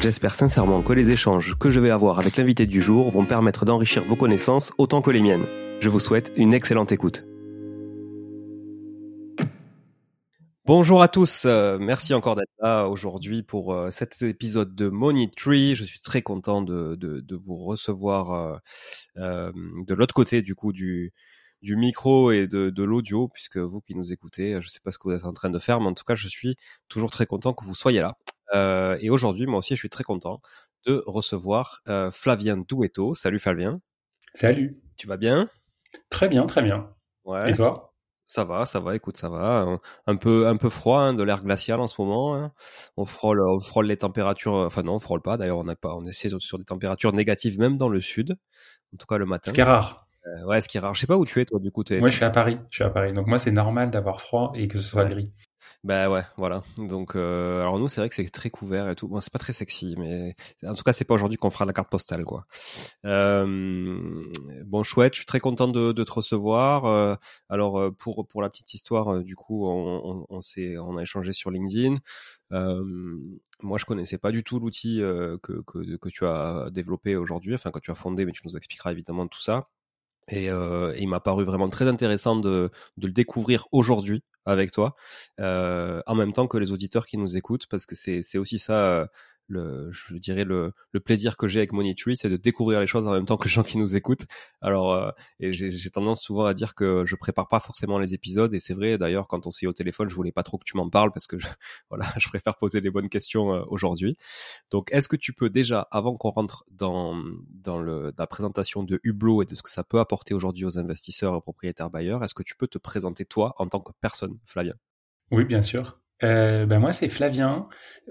J'espère sincèrement que les échanges que je vais avoir avec l'invité du jour vont permettre d'enrichir vos connaissances autant que les miennes. Je vous souhaite une excellente écoute. Bonjour à tous, euh, merci encore d'être là aujourd'hui pour euh, cet épisode de Money Tree. Je suis très content de, vous recevoir euh, de l'autre côté du coup du, micro et de, de l'audio, puisque vous qui nous écoutez, je ne sais pas ce que vous êtes en train de faire, mais en tout cas, je suis toujours très content que vous soyez là. Euh, et aujourd'hui, moi aussi, je suis très content de recevoir euh, Flavien Douetto. Salut Flavien. Salut. Tu vas bien? Très bien, très bien. Ouais. Et toi? Ça va, ça va, écoute, ça va. Un peu, un peu froid, hein, de l'air glacial en ce moment. Hein. On frôle, on frôle les températures. Enfin non, on frôle pas. D'ailleurs, on n'a pas, on essaie sur des températures négatives même dans le sud. En tout cas le matin. Ce qui est rare. Euh, ouais, ce qui est rare. Je sais pas où tu es toi du coup. Moi, je suis à Paris. Je suis à Paris. Donc moi, c'est normal d'avoir froid et que ce soit gris. Bah ouais, voilà. Donc, euh, alors nous, c'est vrai que c'est très couvert et tout. Bon, c'est pas très sexy, mais en tout cas, c'est pas aujourd'hui qu'on fera la carte postale, quoi. Euh, bon, chouette, je suis très content de, te recevoir. Euh, alors, pour pour la petite histoire, du coup, on, on, on s'est, on a échangé sur LinkedIn. moi, je connaissais pas du tout l'outil que, que que tu as développé aujourd'hui, enfin que tu as fondé, mais tu nous expliqueras évidemment tout ça. Et, euh, il m'a paru vraiment très intéressant de, le découvrir aujourd'hui avec toi, euh, en même temps que les auditeurs qui nous écoutent, parce que c'est aussi ça le, je dirais le, le plaisir que j'ai avec Money c'est de découvrir les choses en même temps que les gens qui nous écoutent. Alors, euh, et j'ai tendance souvent à dire que je prépare pas forcément les épisodes, et c'est vrai. D'ailleurs, quand on s'est au téléphone, je voulais pas trop que tu m'en parles parce que je, voilà, je préfère poser les bonnes questions euh, aujourd'hui. Donc, est-ce que tu peux déjà, avant qu'on rentre dans dans le la présentation de Hublot et de ce que ça peut apporter aujourd'hui aux investisseurs et propriétaires bailleurs, est-ce que tu peux te présenter toi en tant que personne, Flavien? Oui, bien sûr. Euh, ben moi c'est Flavien,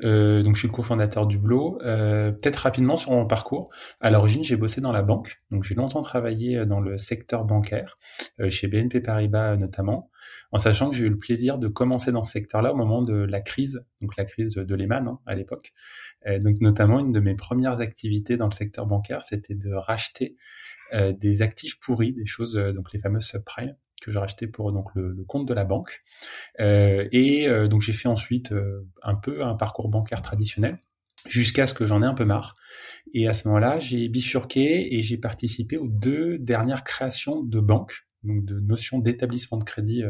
euh, donc je suis le cofondateur du Blo. Euh, Peut-être rapidement sur mon parcours. À l'origine j'ai bossé dans la banque, donc j'ai longtemps travaillé dans le secteur bancaire, euh, chez BNP Paribas notamment, en sachant que j'ai eu le plaisir de commencer dans ce secteur-là au moment de la crise, donc la crise de Lehman hein, à l'époque. Euh, donc notamment une de mes premières activités dans le secteur bancaire, c'était de racheter euh, des actifs pourris, des choses donc les fameuses subprimes que j'ai racheté pour donc le, le, compte de la banque. Euh, et euh, donc j'ai fait ensuite euh, un peu un parcours bancaire traditionnel jusqu'à ce que j'en ai un peu marre. Et à ce moment-là, j'ai bifurqué et j'ai participé aux deux dernières créations de banques, donc de notions d'établissement de crédit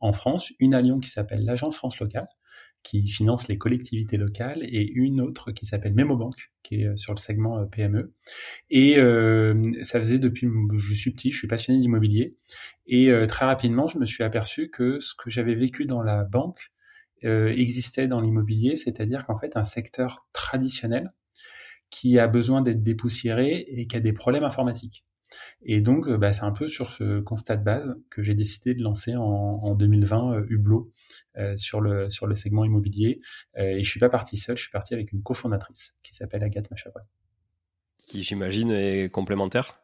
en France. Une à Lyon qui s'appelle l'Agence France Locale, qui finance les collectivités locales, et une autre qui s'appelle Memobank, qui est sur le segment PME. Et euh, ça faisait depuis je suis petit, je suis passionné d'immobilier, et euh, très rapidement, je me suis aperçu que ce que j'avais vécu dans la banque euh, existait dans l'immobilier, c'est-à-dire qu'en fait, un secteur traditionnel qui a besoin d'être dépoussiéré et qui a des problèmes informatiques. Et donc, bah, c'est un peu sur ce constat de base que j'ai décidé de lancer en, en 2020 euh, Hublot euh, sur, le, sur le segment immobilier. Euh, et je suis pas parti seul, je suis parti avec une cofondatrice qui s'appelle Agathe Machabra. Qui, j'imagine, est complémentaire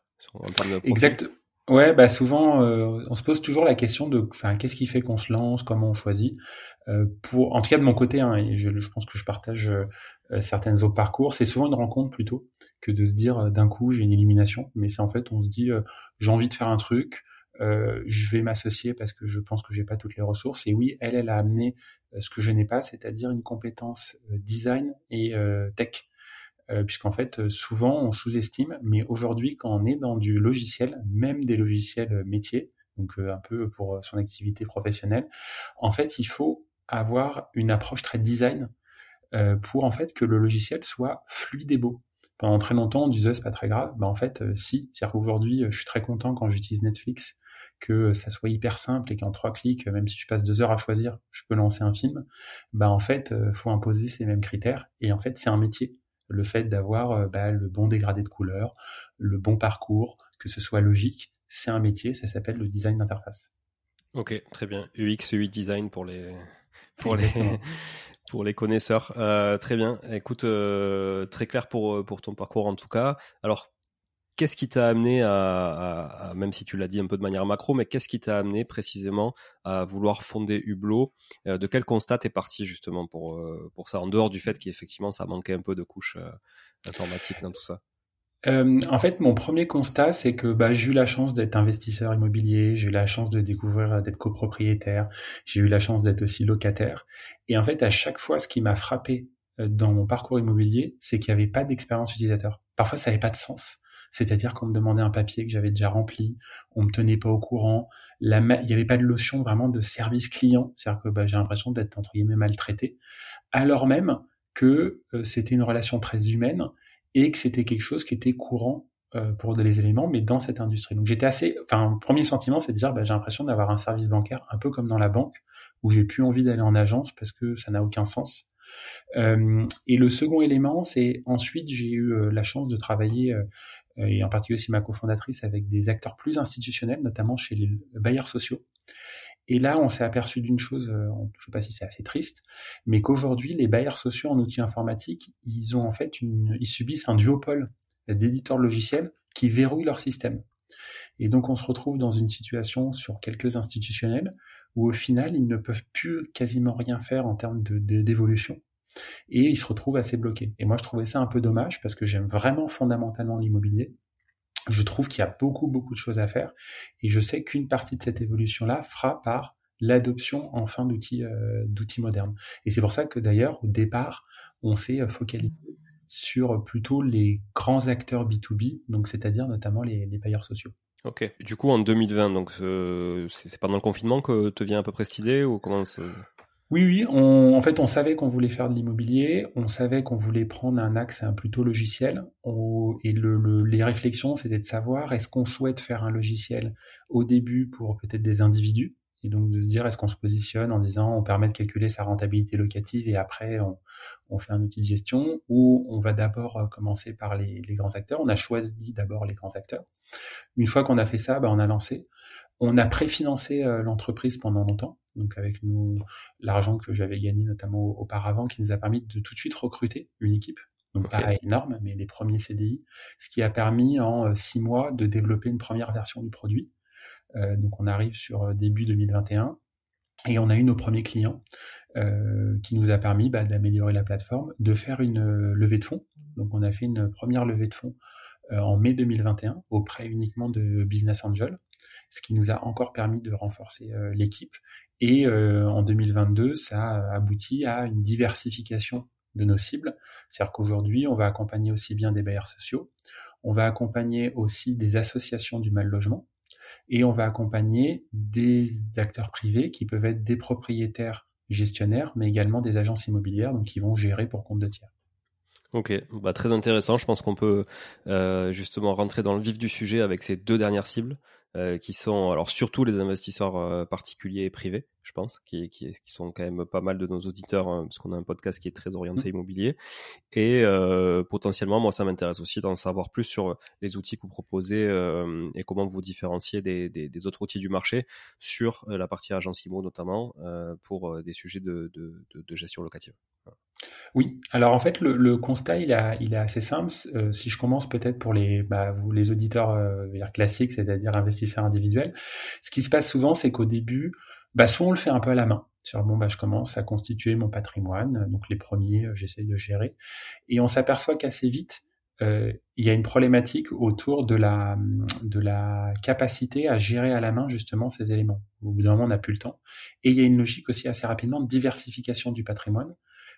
Exact. Ouais, bah souvent, euh, on se pose toujours la question de, enfin, qu'est-ce qui fait qu'on se lance, comment on choisit. Euh, pour, en tout cas de mon côté, hein, et je, je, pense que je partage euh, certaines autres parcours, c'est souvent une rencontre plutôt de se dire euh, d'un coup j'ai une élimination, mais c'est en fait on se dit euh, j'ai envie de faire un truc, je vais m'associer parce que je pense que j'ai pas toutes les ressources. Et oui, elle, elle a amené ce que je n'ai pas, c'est-à-dire une compétence design et tech. Euh, puisqu'en fait, euh, souvent, on sous-estime, mais aujourd'hui, quand on est dans du logiciel, même des logiciels euh, métiers, donc un peu pour son activité professionnelle, en fait, il faut avoir une approche très design pour en fait que le logiciel soit fluide et beau. Pendant très longtemps, on disait c'est pas très grave. Bah en fait, si. C'est-à-dire qu'aujourd'hui, je suis très content quand j'utilise Netflix que ça soit hyper simple et qu'en trois clics, même si je passe deux heures à choisir, je peux lancer un film. Bah en fait, faut imposer ces mêmes critères. Et en fait, c'est un métier le fait d'avoir euh, bah, le bon dégradé de couleurs, le bon parcours, que ce soit logique, c'est un métier, ça s'appelle le design d'interface. Ok, très bien. UX, UI design pour les pour les pour les connaisseurs. Euh, très bien. Écoute, euh, très clair pour pour ton parcours en tout cas. Alors Qu'est-ce qui t'a amené à, même si tu l'as dit un peu de manière macro, mais qu'est-ce qui t'a amené précisément à vouloir fonder Hublot? Euh, De quel constat t'es parti justement pour, euh, pour ça, en dehors du fait qu'effectivement ça manquait un peu de couches euh, informatiques dans tout ça? En fait, mon premier constat, c'est que bah, j'ai eu la chance d'être investisseur immobilier, j'ai eu la chance de découvrir d'être copropriétaire, j'ai eu la chance d'être aussi locataire. Et en fait, à chaque fois, ce qui m'a frappé dans mon parcours immobilier, c'est qu'il n'y avait pas d'expérience utilisateur. Parfois, ça n'avait pas de sens. C'est-à-dire qu'on me demandait un papier que j'avais déjà rempli, on me tenait pas au courant, il n'y avait pas de notion vraiment de service client, c'est-à-dire que bah, j'ai l'impression d'être entre guillemets maltraité, alors même que euh, c'était une relation très humaine et que c'était quelque chose qui était courant euh, pour les éléments, mais dans cette industrie. Donc j'étais assez, enfin, premier sentiment, c'est de dire, bah, j'ai l'impression d'avoir un service bancaire un peu comme dans la banque, où j'ai plus envie d'aller en agence parce que ça n'a aucun sens. Euh, et le second élément, c'est ensuite j'ai eu la chance de travailler euh, et en particulier aussi ma cofondatrice avec des acteurs plus institutionnels, notamment chez les bailleurs sociaux. Et là, on s'est aperçu d'une chose, euh, je ne sais pas si c'est assez triste, mais qu'aujourd'hui, les bailleurs sociaux en outils informatiques, ils ont en fait une, ils subissent un duopole d'éditeurs logiciels qui verrouillent leur système. Et donc, on se retrouve dans une situation sur quelques institutionnels où au final, ils ne peuvent plus quasiment rien faire en termes d'évolution. De, et il se retrouve assez bloqué. Et moi, je trouvais ça un peu dommage parce que j'aime vraiment fondamentalement l'immobilier. Je trouve qu'il y a beaucoup, beaucoup de choses à faire. Et je sais qu'une partie de cette évolution-là fera par l'adoption enfin d'outils euh, d'outils modernes. Et c'est pour ça que d'ailleurs, au départ, on s'est euh, focalisé sur plutôt les grands acteurs B2B, donc c'est-à-dire notamment les, les payeurs sociaux. Ok. Du coup, en 2020, donc euh, c'est pendant le confinement que te vient à peu près cette idée ou comment oui, oui. On, en fait, on savait qu'on voulait faire de l'immobilier. On savait qu'on voulait prendre un axe un plutôt logiciel. et le, les réflexions, c'était de savoir est-ce qu'on souhaite faire un logiciel au début pour peut-être des individus? Et donc de se dire est-ce qu'on se positionne en disant on permet de calculer sa rentabilité locative et après on, fait un outil de gestion? Ou on va d'abord euh, commencer par les, les, grands acteurs? On a choisi d'abord les grands acteurs. Une fois qu'on a fait ça, bah, on a lancé. On a préfinancé euh, l'entreprise pendant longtemps. Donc avec nous l'argent que j'avais gagné notamment auparavant, qui nous a permis de tout de suite recruter une équipe. Donc pas énorme, mais les premiers CDI, ce qui a permis en six mois de développer une première version du produit. donc on arrive sur début 2021 et on a eu nos premiers clients euh, qui nous a permis bah, d'améliorer la plateforme, de faire une euh, levée de fonds. Donc on a fait une première levée de fonds euh, en mai 2021 auprès uniquement de Business Angel, ce qui nous a encore permis de renforcer l'équipe. Et en 2022, ça a abouti à une diversification de nos cibles. C'est-à-dire qu'aujourd'hui, on va accompagner aussi bien des bailleurs sociaux, on va accompagner aussi des associations du mal logement, et on va accompagner des acteurs privés qui peuvent être des propriétaires gestionnaires, mais également des agences immobilières, donc qui vont gérer pour compte de tiers. Ok, bah, très intéressant. Je pense qu'on peut euh, justement rentrer dans le vif du sujet avec ces deux dernières cibles. Euh, qui sont alors surtout les investisseurs euh, particuliers et privés, je pense, qui, qui, qui, sont quand même pas mal de nos auditeurs, hein, parce qu'on a un podcast qui est très orienté mmh. immobilier. Et euh, potentiellement, moi, ça m'intéresse aussi d'en savoir plus sur les outils que vous proposez et comment vous différenciez des, des, des, autres outils du marché sur la partie agence IMO notamment pour des sujets de, de, de gestion locative. Oui, alors en fait, le, constat, il, a, il est assez simple. Euh, si je commence peut-être pour les, bah, vous, les auditeurs euh, classiques, c'est-à-dire investisseurs individuels, ce qui se passe souvent, c'est qu'au début, bah, soit on le fait un peu à la main. Sur bon, bah, je commence à constituer mon patrimoine, donc les premiers, euh, j'essaye de gérer, et on s'aperçoit qu'assez vite, il y a une problématique autour de la, de la capacité à gérer à la main justement ces éléments. Au bout d'un moment, on n'a plus le temps. Et il y a une logique aussi assez rapidement de diversification du patrimoine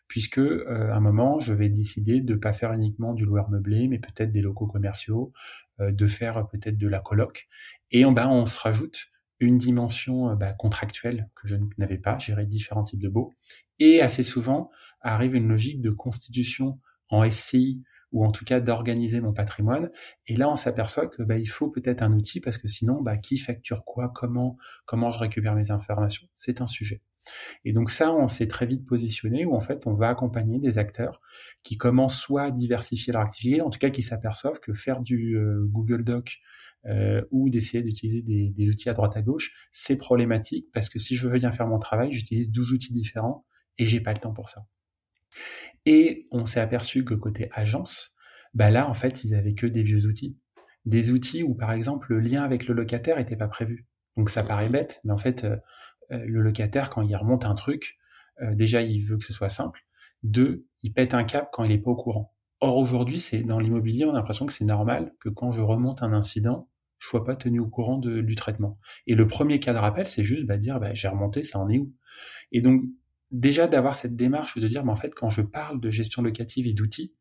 puisque euh, à un moment, je vais décider de ne pas faire uniquement du loueur meublé, mais peut-être des locaux commerciaux, euh, de faire peut-être de la coloc. Et en bas, on se rajoute une dimension euh, bah, contractuelle que je n'avais pas, gérer différents types de baux. Et assez souvent, arrive une logique de constitution en SCI ou en tout cas d'organiser mon patrimoine. Et là, on s'aperçoit que bah, il faut peut-être un outil parce que sinon, bah, qui facture quoi, comment, comment je récupère mes informations, c'est un sujet. Et donc ça, on s'est très vite positionné où en fait, on va accompagner des acteurs qui commencent soit à diversifier leur activité, en tout cas qui s'aperçoivent que faire du euh, Google Doc euh, ou d'essayer d'utiliser des, outils à droite à gauche, c'est problématique parce que si je veux bien faire mon travail, j'utilise 12 outils différents et j'ai pas le temps pour ça. Et on s'est aperçu que côté agence, bah là, en fait, ils avaient que des vieux outils. Des outils où, par exemple, le lien avec le locataire n'était pas prévu. Donc ça paraît bête, mais en fait, euh, euh, le locataire, quand il remonte un truc, euh, déjà, il veut que ce soit simple. Deux, il pète un cap quand il n'est pas au courant. Or, aujourd'hui, c'est dans l'immobilier, on a l'impression que c'est normal que quand je remonte un incident, je sois pas tenu au courant du traitement. Et le premier cas de rappel, c'est juste bah, dire bah, j'ai remonté, ça en est où? Et donc, déjà d'avoir cette démarche de dire mais en fait, quand je parle de gestion locative et d'outils,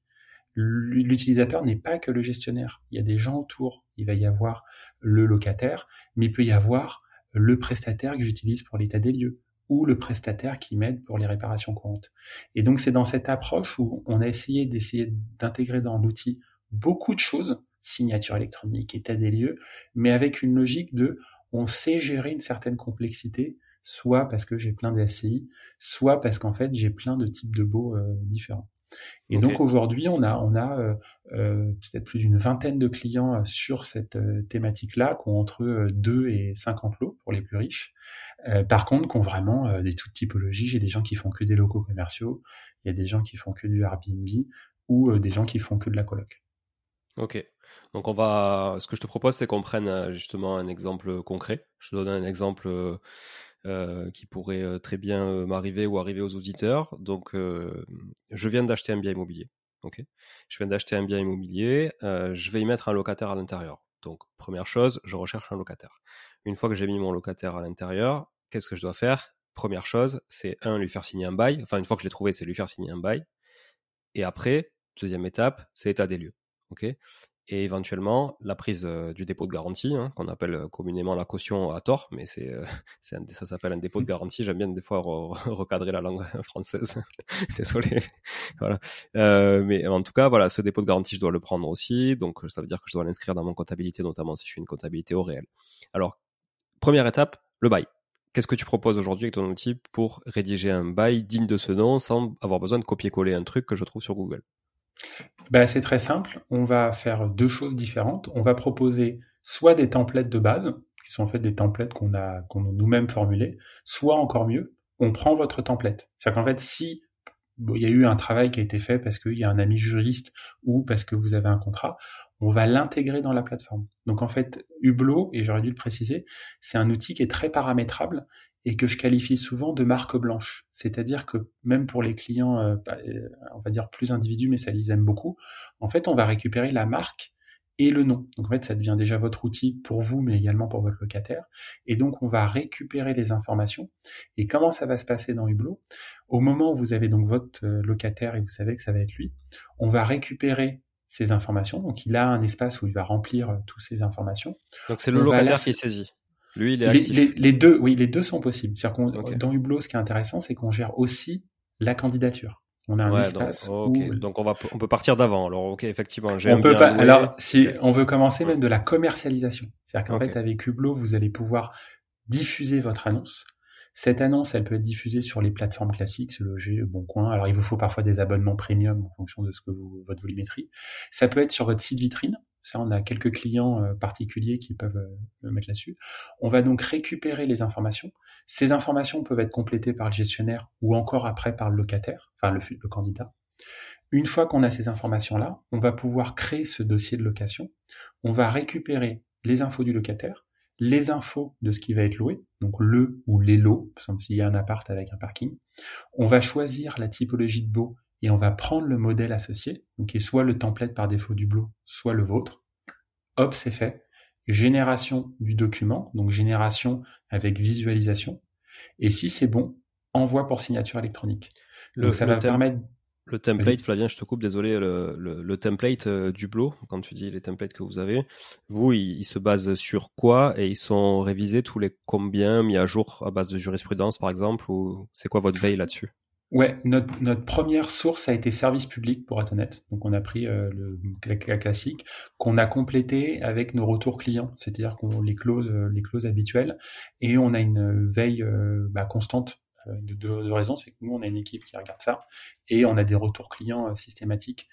l'utilisateur n'est pas que le gestionnaire. Il y a des gens autour. Il va y avoir le locataire, mais il peut y avoir le prestataire que j'utilise pour l'état des lieux ou le prestataire qui m'aide pour les réparations courantes. Et donc c'est dans cette approche où on a essayé d'essayer d'intégrer dans l'outil beaucoup de choses, signature électronique, état des lieux, mais avec une logique de on sait gérer une certaine complexité, soit parce que j'ai plein d'ACI, soit parce qu'en fait j'ai plein de types de baux euh, différents. Et donc aujourd'hui, on a, on a euh, euh, peut-être plus d'une vingtaine de clients euh, sur cette thématique-là, qui ont entre 2 et 50 lots pour les plus riches. par contre, qui ont vraiment des toutes typologies. J'ai des gens qui font que des locaux commerciaux, il y a des gens qui font que du Airbnb ou des gens qui font que de la coloc. Ok. Donc on va, ce que je te propose, c'est qu'on prenne justement un exemple concret. Je te donne un exemple euh, qui pourrait euh, très bien euh, m'arriver ou arriver aux auditeurs. Donc, je viens d'acheter un bien immobilier. Je viens d'acheter un bien immobilier. je vais y mettre un locataire à l'intérieur. Donc, première chose, je recherche un locataire. Une fois que j'ai mis mon locataire à l'intérieur, qu'est-ce que je dois faire? Première chose, c'est un lui faire signer un bail. Enfin, une fois que je l'ai trouvé, c'est lui faire signer un bail. Et après, deuxième étape, c'est état des lieux. Et éventuellement la prise euh, du dépôt de garantie, hein, qu'on appelle euh, communément la caution à tort, mais c'est, euh, ça s'appelle un dépôt de garantie. J'aime bien des fois recadrer la langue française. Désolé. voilà. mais en tout cas, voilà, ce dépôt de garantie, je dois le prendre aussi. Donc, ça veut dire que je dois l'inscrire dans mon comptabilité, notamment si je suis une comptabilité au réel. Alors, première étape, le bail. Qu'est-ce que tu proposes aujourd'hui avec ton outil pour rédiger un bail digne de ce nom sans avoir besoin de copier-coller un truc que je trouve sur Google? Bah, C'est très simple. On va faire deux choses différentes. On va proposer soit des templates de base qui sont en fait des templates qu'on a, qu'on a nous-mêmes formulés, soit encore mieux, on prend votre template. C'est-à-dire qu'en fait, si il y a eu un travail qui a été fait parce qu'il y a un ami juriste ou parce que vous avez un contrat, on va l'intégrer dans la plateforme. Donc en fait, Hublot, et j'aurais dû le préciser, c'est un outil qui est très paramétrable et que je qualifie souvent de marque blanche. C'est-à-dire que même pour les clients, euh, euh, on va dire plus individus, mais ça les aime beaucoup, en fait, on va récupérer la marque et le nom. Donc en fait, ça devient déjà votre outil pour vous, mais également pour votre locataire. Et donc on va récupérer les informations. Et comment ça va se passer dans Hublot? Au moment où vous avez donc votre euh, locataire et vous savez que ça va être lui, on va récupérer ces informations. Donc il a un espace où il va remplir toutes ces informations. Donc c'est le locataire qui est saisi. Lui, il est actif. Les, deux, oui, les deux sont possibles. C'est-à-dire dans Hublot, ce qui est intéressant, c'est qu'on gère aussi la candidature. On a un espace donc, donc on va on peut partir d'avant. Alors ok effectivement. On peut pas. Alors si on veut commencer même de la commercialisation, c'est-à-dire qu'en fait avec Hublot vous allez pouvoir diffuser votre annonce. Cette annonce, elle peut être diffusée sur les plateformes classiques, ce loger, Bon Coin. Alors il vous faut parfois des abonnements premium en fonction de ce que vous votre volumétrie. Ça peut être sur votre site vitrine. On a quelques clients euh, particuliers qui peuvent euh, le mettre là-dessus. On va donc récupérer les informations. Ces informations peuvent être complétées par le gestionnaire ou encore après par le locataire, enfin le, le candidat. Une fois qu'on a ces informations-là, on va pouvoir créer ce dossier de location. On va récupérer les infos du locataire, les infos de ce qui va être loué, donc le ou les lots, par exemple s'il y a un appart avec un parking. On va choisir la typologie de beau et on va prendre le modèle associé, donc qui est soit le template par défaut du Blo, soit le vôtre. Hop, c'est fait génération du document, donc génération avec visualisation. Et si c'est bon, envoi pour signature électronique. Le, ça va permettre. Le template, Flavien, je te coupe, désolé, le, template euh, du Blo, quand tu dis les templates que vous avez, vous, ils, se basent sur quoi et ils sont révisés tous les combien, mis à jour à base de jurisprudence, par exemple, ou c'est quoi votre veille là-dessus? Ouais, notre, notre première source a été service public, pour être honnête. Donc on a pris euh, le la classique qu'on a complété avec nos retours clients, c'est-à-dire qu'on les clauses, euh, les clauses habituelles, et on a une veille euh, bah, constante de deux raisons. C'est que nous on a une équipe qui regarde ça, et on a des retours clients systématiques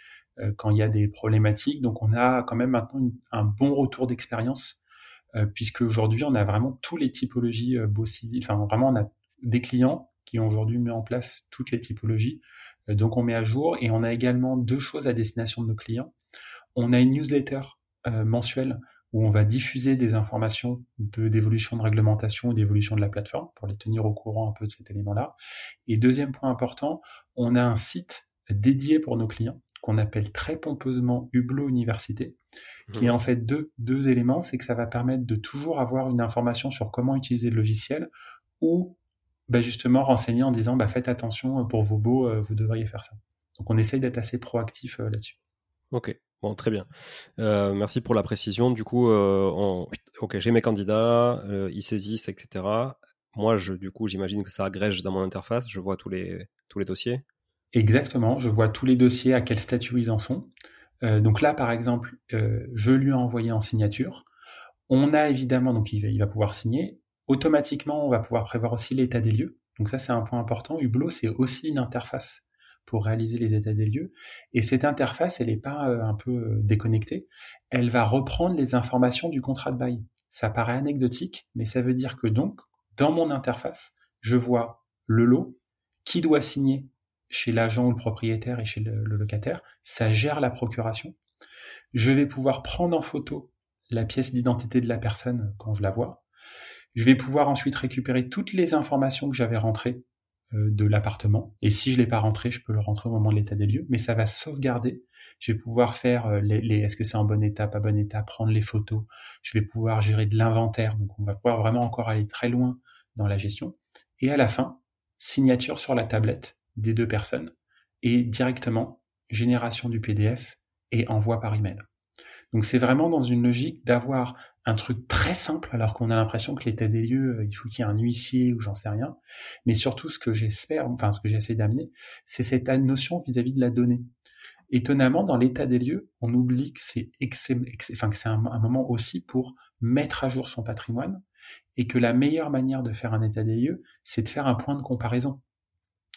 quand il y a des problématiques. Donc on a quand même maintenant un bon retour d'expérience, puisque aujourd'hui on a vraiment tous les typologies beaux civils. Enfin vraiment on a des clients qui aujourd'hui mis en place toutes les typologies. Euh, donc on met à jour et on a également deux choses à destination de nos clients. On a une newsletter euh, mensuelle où on va diffuser des informations de d'évolution de réglementation ou d'évolution de la plateforme pour les tenir au courant un peu de cet élément-là. Et deuxième point important, on a un site dédié pour nos clients qu'on appelle très pompeusement Hublot Université, qui est mmh. en fait deux, deux éléments, c'est que ça va permettre de toujours avoir une information sur comment utiliser le logiciel ou bah, justement renseigner en disant bah, faites attention euh, pour vos beaux, euh, vous devriez faire ça. Donc on essaye d'être assez proactif euh, là-dessus. Ok, bon très bien. merci pour la précision. Du coup, ok, j'ai mes candidats, ils saisissent, etc. Moi, je, du coup, j'imagine que ça agrège dans mon interface. Je vois tous les tous les dossiers. Exactement, je vois tous les dossiers à quel statut ils en sont. donc là, par exemple, je lui ai envoyé en signature. On a évidemment, donc il va pouvoir signer. Automatiquement, on va pouvoir prévoir aussi l'état des lieux. Donc ça, c'est un point important. Hublot, c'est aussi une interface pour réaliser les états des lieux. Et cette interface, elle n'est pas euh, un peu euh, déconnectée. Elle va reprendre les informations du contrat de bail. Ça paraît anecdotique, mais ça veut dire que donc, dans mon interface, je vois le lot, qui doit signer chez l'agent ou le propriétaire et chez le, le locataire. Ça gère la procuration. Je vais pouvoir prendre en photo la pièce d'identité de la personne quand je la vois. Je vais pouvoir ensuite récupérer toutes les informations que j'avais rentrées euh, de l'appartement. Et si je l'ai pas rentré, je peux le rentrer au moment de l'état des lieux, mais ça va sauvegarder. Je vais pouvoir faire euh, les, les est-ce que c'est en bon état, pas bon état, prendre les photos. Je vais pouvoir gérer de l'inventaire. Donc on va pouvoir vraiment encore aller très loin dans la gestion. Et à la fin, signature sur la tablette des deux personnes et directement génération du PDF et envoi par email. Donc c'est vraiment dans une logique d'avoir un truc très simple alors qu'on a l'impression que l'état des lieux, euh, il faut qu'il y ait un huissier ou j'en sais rien. Mais surtout ce que j'espère, enfin ce que j'essaie d'amener, c'est cette notion vis-à-vis de la donnée. Étonnamment, dans l'état des lieux, on oublie que c'est enfin, que c'est un, moment aussi pour mettre à jour son patrimoine et que la meilleure manière de faire un état des lieux, c'est de faire un point de comparaison.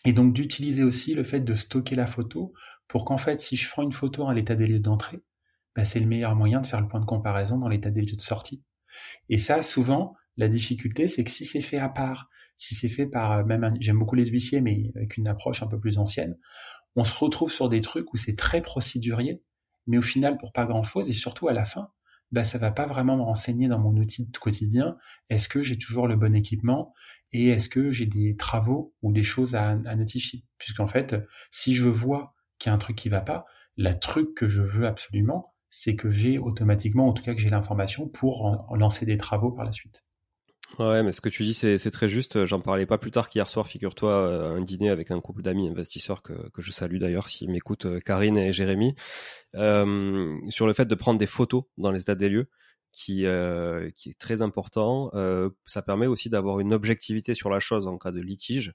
Et donc d'utiliser aussi le fait de stocker la photo pour qu'en fait, si je prends une photo à l'état des lieux d'entrée, bah, c'est le meilleur moyen de faire le point de comparaison dans l'état des lieux de sortie. Et ça, souvent, la difficulté, c'est que si c'est fait à part, si c'est fait par même, j'aime beaucoup les huissiers, mais avec une approche un peu plus ancienne, on se retrouve sur des trucs où c'est très procédurier, mais au final pour pas grand chose, et surtout à la fin, bah, ça va pas vraiment me renseigner dans mon outil de quotidien. Est-ce que j'ai toujours le bon équipement et est-ce que j'ai des travaux ou des choses à, à notifier? Puisqu'en fait, si je vois qu'il y a un truc qui va pas, la truc que je veux absolument, c'est que j'ai automatiquement, en tout cas que j'ai l'information pour lancer des travaux par la suite. Ouais, mais ce que tu dis, c'est très juste. J'en parlais pas plus tard qu'hier soir, figure-toi, euh, un dîner avec un couple d'amis investisseurs que, que je salue d'ailleurs s'ils m'écoutent, euh, Karine et Jérémy, euh, sur le fait de prendre des photos dans les états des lieux, qui, qui est très important. Ça permet aussi d'avoir une objectivité sur la chose en cas de litige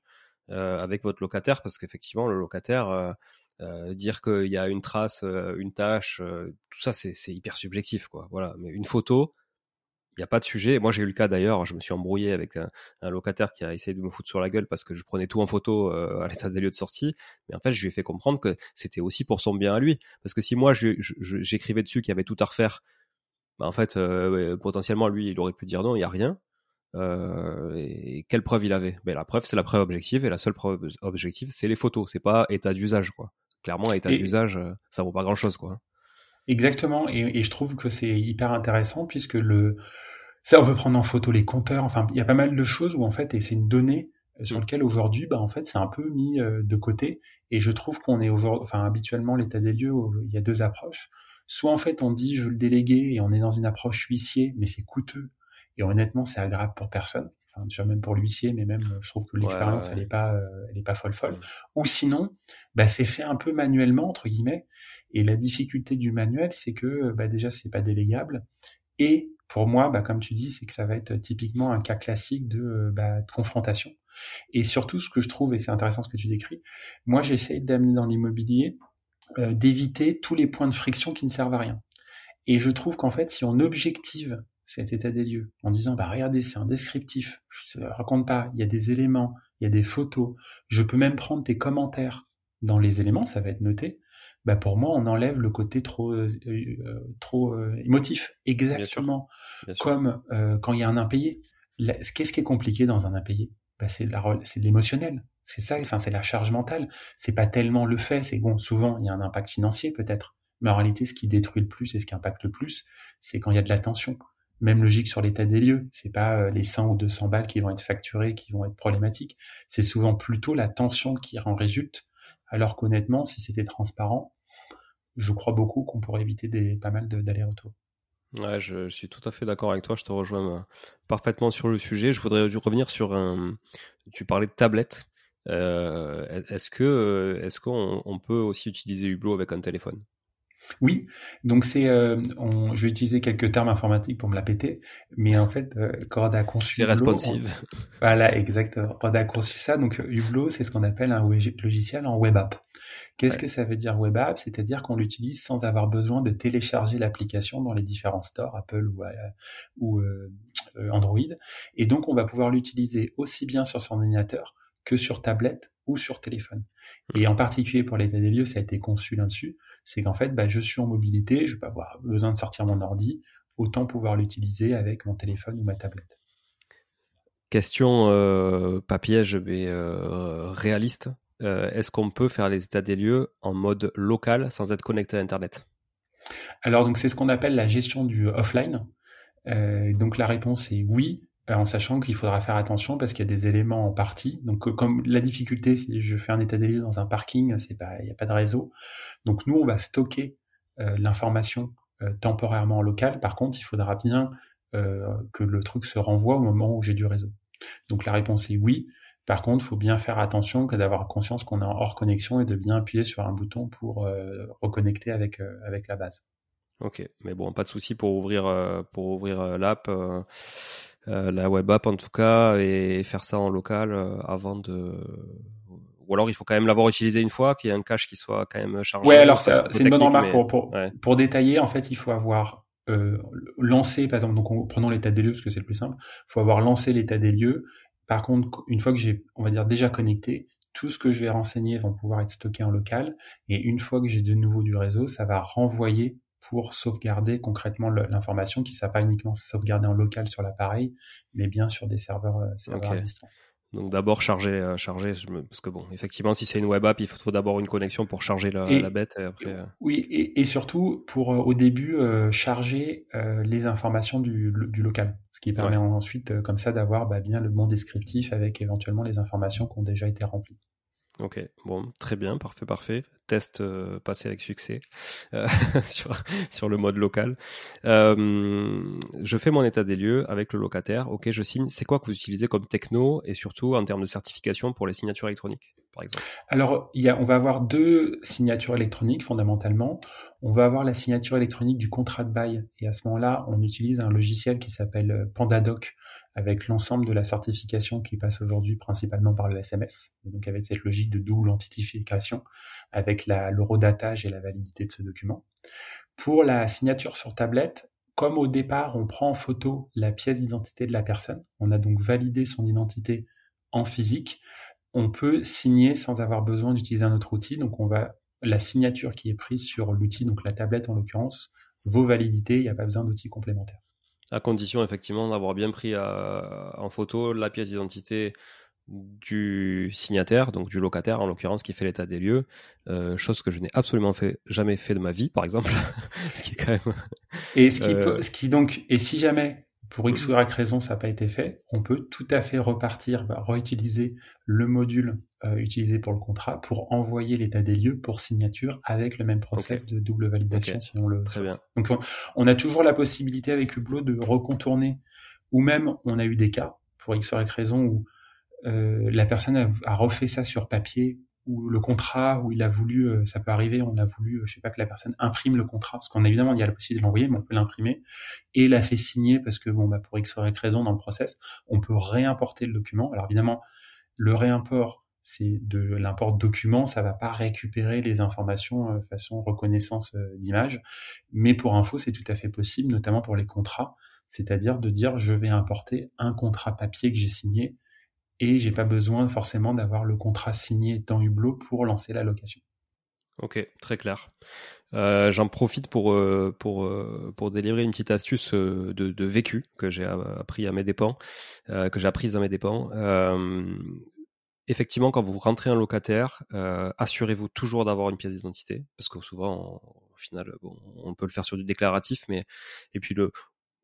avec votre locataire, parce qu'effectivement, le locataire, dire qu'il y a une trace, une tâche, tout ça, c'est hyper subjectif, quoi. Voilà, mais une photo, il n'y a pas de sujet. Moi, j'ai eu le cas d'ailleurs, je me suis embrouillé avec un, locataire qui a essayé de me foutre sur la gueule parce que je prenais tout en photo euh, à l'état des lieux de sortie. Mais en fait, je lui ai fait comprendre que c'était aussi pour son bien à lui. Parce que si moi, j'écrivais dessus qu'il y avait tout à refaire, bah, en fait, euh, potentiellement, lui, il aurait pu dire non, il n'y a rien. Euh, et quelle preuve il avait? Mais La preuve, c'est la preuve objective. Et la seule preuve objective, c'est les photos. C'est pas état d'usage, quoi. Clairement, état d'usage, ça vaut pas grand-chose, quoi. Exactement, et, et, je trouve que c'est hyper intéressant puisque le ça on peut prendre en photo les compteurs, enfin il y a pas mal de choses où en fait et c'est une donnée sur mmh. lequel aujourd'hui bah en fait c'est un peu mis euh, de côté et je trouve qu'on est aujourd'hui enfin habituellement l'état des lieux il y a deux approches. Soit en fait on dit je veux le déléguer et on est dans une approche huissier mais c'est coûteux et honnêtement c'est agréable pour personne. Enfin, déjà même pour l'huissier, mais même je trouve que l'expérience elle est pas euh, elle est pas folle folle. Mmh. Ou sinon, bah c'est fait un peu manuellement entre guillemets et la difficulté du manuel, c'est que bah, déjà, c'est pas délégable. Et pour moi, bah, comme tu dis, c'est que ça va être typiquement un cas classique de, bah, de confrontation. Et surtout, ce que je trouve, et c'est intéressant ce que tu décris, moi, j'essaye d'amener dans l'immobilier, euh, d'éviter tous les points de friction qui ne servent à rien. Et je trouve qu'en fait, si on objective cet état des lieux en disant, bah, regardez, c'est un descriptif, je te raconte pas, il y a des éléments, il y a des photos, je peux même prendre tes commentaires dans les éléments, ça va être noté, bah pour moi, on enlève le côté trop, euh, euh, trop euh, émotif. Exactement. Comme quand il y a un impayé. Qu'est-ce qui est compliqué dans un impayé? Bah, C'est de l'émotionnel. C'est ça, enfin, c'est la charge mentale. C'est pas tellement le fait. C'est bon, souvent, il y a un impact financier peut-être. Mais en réalité, ce qui détruit le plus et ce qui impacte le plus, c'est quand il y a de la tension. Même logique sur l'état des lieux. C'est pas les 100 ou 200 balles qui vont être facturées qui vont être problématiques. C'est souvent plutôt la tension qui en résulte alors qu'honnêtement, si c'était transparent, je crois beaucoup qu'on pourrait éviter pas mal d'allers-retours. Ouais, je, suis tout à fait d'accord avec toi. Je te rejoins euh, parfaitement sur le sujet. Je voudrais revenir sur un. Tu parlais de tablette. Euh, est-ce que euh, est-ce qu'on peut aussi utiliser Hublot avec un téléphone? Oui, donc c'est, euh, je vais utiliser quelques termes informatiques pour me la péter, mais en fait, euh, Cord a conçu. C'est responsive. voilà, exactement. Cord a conçu ça. Donc Hublot, c'est ce qu'on appelle un logiciel en web app. Qu'est-ce que ça veut dire web app? C'est-à-dire qu'on l'utilise sans avoir besoin de télécharger l'application dans les différents stores Apple ou, euh, ou euh, Android. Et donc, on va pouvoir l'utiliser aussi bien sur son ordinateur que sur tablette ou sur téléphone. Et en particulier pour l'état des lieux, ça a été conçu là-dessus c'est qu'en fait, bah, je suis en mobilité, je vais pas avoir besoin de sortir mon ordi, autant pouvoir l'utiliser avec mon téléphone ou ma tablette. Question euh, pas piège mais euh, réaliste. Euh, est-ce qu'on peut faire les états des lieux en mode local sans être connecté à Internet? Alors donc c'est ce qu'on appelle la gestion du offline. donc la réponse est oui, euh, en sachant qu'il faudra faire attention parce qu'il y a des éléments en partie. Donc, euh, comme la difficulté, si je fais un état des lieux dans un parking, c'est pas, il n'y a pas de réseau. Donc, nous, on va stocker euh, l'information temporairement en local. Par contre, il faudra bien que le truc se renvoie au moment où j'ai du réseau. Donc, la réponse est oui. Par contre, il faut bien faire attention que d'avoir conscience qu'on est en hors connexion et de bien appuyer sur un bouton pour reconnecter avec avec la base. Ok, mais bon, pas de souci pour ouvrir pour ouvrir l'app. Euh, la web app en tout cas, et faire ça en local euh, avant de. Ou alors il faut quand même l'avoir utilisé une fois, qu'il y ait un cache qui soit quand même chargé. Ouais, alors c'est une bonne remarque pour, pour, détailler. En fait, il faut avoir euh, lancé, par exemple, donc prenons l'état des lieux parce que c'est le plus simple. Il faut avoir lancé l'état des lieux. Par contre, une fois que j'ai, on va dire déjà connecté, tout ce que je vais renseigner va pouvoir être stocké en local. Et une fois que j'ai de nouveau du réseau, ça va renvoyer pour sauvegarder concrètement l'information qui ne pas uniquement sauvegarder en local sur l'appareil, mais bien sur des serveurs, serveurs à distance. Donc d'abord charger, euh, charger, parce que bon, effectivement, si c'est une web app, il faut d'abord une connexion pour charger la, bête. Et après, euh. Oui, et, surtout pour euh, au début charger les informations du, local, ce qui permet ensuite comme ça d'avoir bah, bien le bon descriptif avec éventuellement les informations qui ont déjà été remplies. Ok, bon, très bien, parfait, parfait. Test euh, passé avec succès euh, sur, le mode local. Euh, je fais mon état des lieux avec le locataire. Ok, je signe. C'est quoi que vous utilisez comme techno et surtout en termes de certification pour les signatures électroniques, par exemple? Alors, y a, on va avoir deux signatures électroniques fondamentalement. On va avoir la signature électronique du contrat de bail et à ce moment-là, on utilise un logiciel qui s'appelle PandaDoc avec l'ensemble de la certification qui passe aujourd'hui principalement par le SMS, donc avec cette logique de double authentification avec l'eurodatage et la validité de ce document. Pour la signature sur tablette, comme au départ on prend en photo la pièce d'identité de la personne, on a donc validé son identité en physique, on peut signer sans avoir besoin d'utiliser un autre outil, donc on va la signature qui est prise sur l'outil, donc la tablette en l'occurrence, vaut validité, il n'y a pas besoin d'outils complémentaires à condition effectivement d'avoir bien pris euh, en photo la pièce d'identité du signataire, donc du locataire en l'occurrence qui fait l'état des lieux, euh, chose que je n'ai absolument fait, jamais fait de ma vie par exemple, ce qui est quand même. Et ce qui, euh, ce qui donc, et si jamais pour X ou Y raison, ça n'a pas été fait, on peut tout à fait repartir, bah, réutiliser le module euh, utilisé pour le contrat pour envoyer l'état des lieux pour signature avec le même process de double validation si on le. Très bien. Donc on, a toujours la possibilité avec Hublot de recontourner, ou même on a eu des cas pour X ou Y raison où euh, la personne a refait ça sur papier ou le contrat où il a voulu, euh, ça peut arriver, on a voulu, euh, je sais pas, que la personne imprime le contrat, parce qu'on évidemment il y a la possibilité de l'envoyer, mais on peut l'imprimer, et l'a fait signer parce que bon bah pour X ou Y raison dans le process, on peut réimporter le document. Alors évidemment, le réimport, c'est de l'import document, ça va pas récupérer les informations euh, façon reconnaissance d'image, mais pour info, c'est tout à fait possible, notamment pour les contrats, c'est-à-dire de dire je vais importer un contrat papier que j'ai signé et j'ai pas besoin forcément d'avoir le contrat signé dans Hublot pour lancer la location. Ok, très clair. Euh, j'en profite pour, euh, pour, euh, pour délivrer une petite astuce de, de vécu que j'ai appris à mes dépens, que j'ai apprise à mes dépens. Effectivement, quand vous rentrez en locataire, assurez-vous toujours d'avoir une pièce d'identité, parce que souvent, au final, bon, on peut le faire sur du déclaratif, mais et puis le,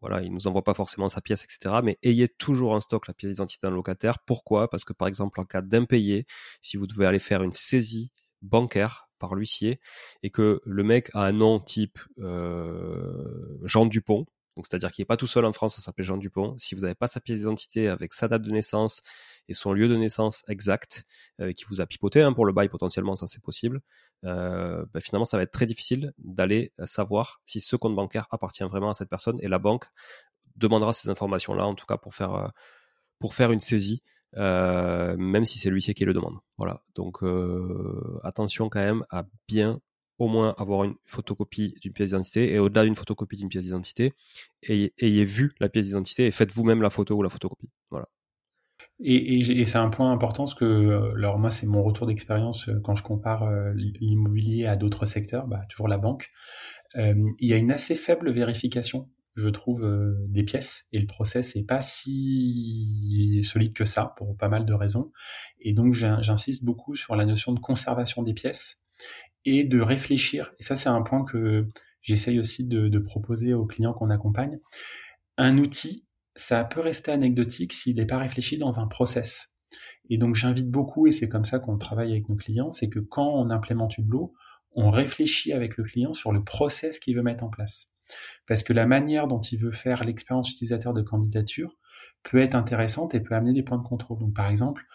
voilà, il nous envoie pas forcément sa pièce, etc. Mais ayez toujours en stock la pièce d'identité d'un locataire. Pourquoi? Parce que par exemple, en cas d'impayé, si vous devez aller faire une saisie bancaire par l'huissier et que le mec a un nom type euh, Jean Dupont, c'est-à-dire qu'il n'est pas tout seul en France, ça s'appelle Jean Dupont. Si vous n'avez pas sa pièce d'identité avec sa date de naissance et son lieu de naissance exact, euh, qui vous a pipoté hein, pour le bail potentiellement, ça c'est possible, euh, ben, finalement ça va être très difficile d'aller savoir si ce compte bancaire appartient vraiment à cette personne et la banque demandera ces informations-là en tout cas pour faire euh, pour faire une saisie. même si c'est l'huissier qui le demande. Voilà. Donc attention quand même à bien au moins avoir une photocopie d'une pièce d'identité et au-delà d'une photocopie d'une pièce d'identité, ayez, vu la pièce d'identité et faites vous-même la photo ou la photocopie. Voilà. Et, et, c'est un point important parce que, euh, alors moi c'est mon retour d'expérience euh, quand je compare euh, l'immobilier à d'autres secteurs, bah, toujours la banque. il y a une assez faible vérification, je trouve, des pièces et le process n'est pas si solide que ça pour pas mal de raisons. Et donc j'insiste beaucoup sur la notion de conservation des pièces et de réfléchir. Et ça, c'est un point que j'essaye aussi de, proposer aux clients qu'on accompagne. Un outil, ça peut rester anecdotique s'il n'est pas réfléchi dans un process. Et donc j'invite beaucoup, et c'est comme ça qu'on travaille avec nos clients, c'est que quand on implémente Hublot, on réfléchit avec le client sur le process qu'il veut mettre en place. Parce que la manière dont il veut faire l'expérience utilisateur de candidature peut être intéressante et peut amener des points de contrôle. Donc par exemple,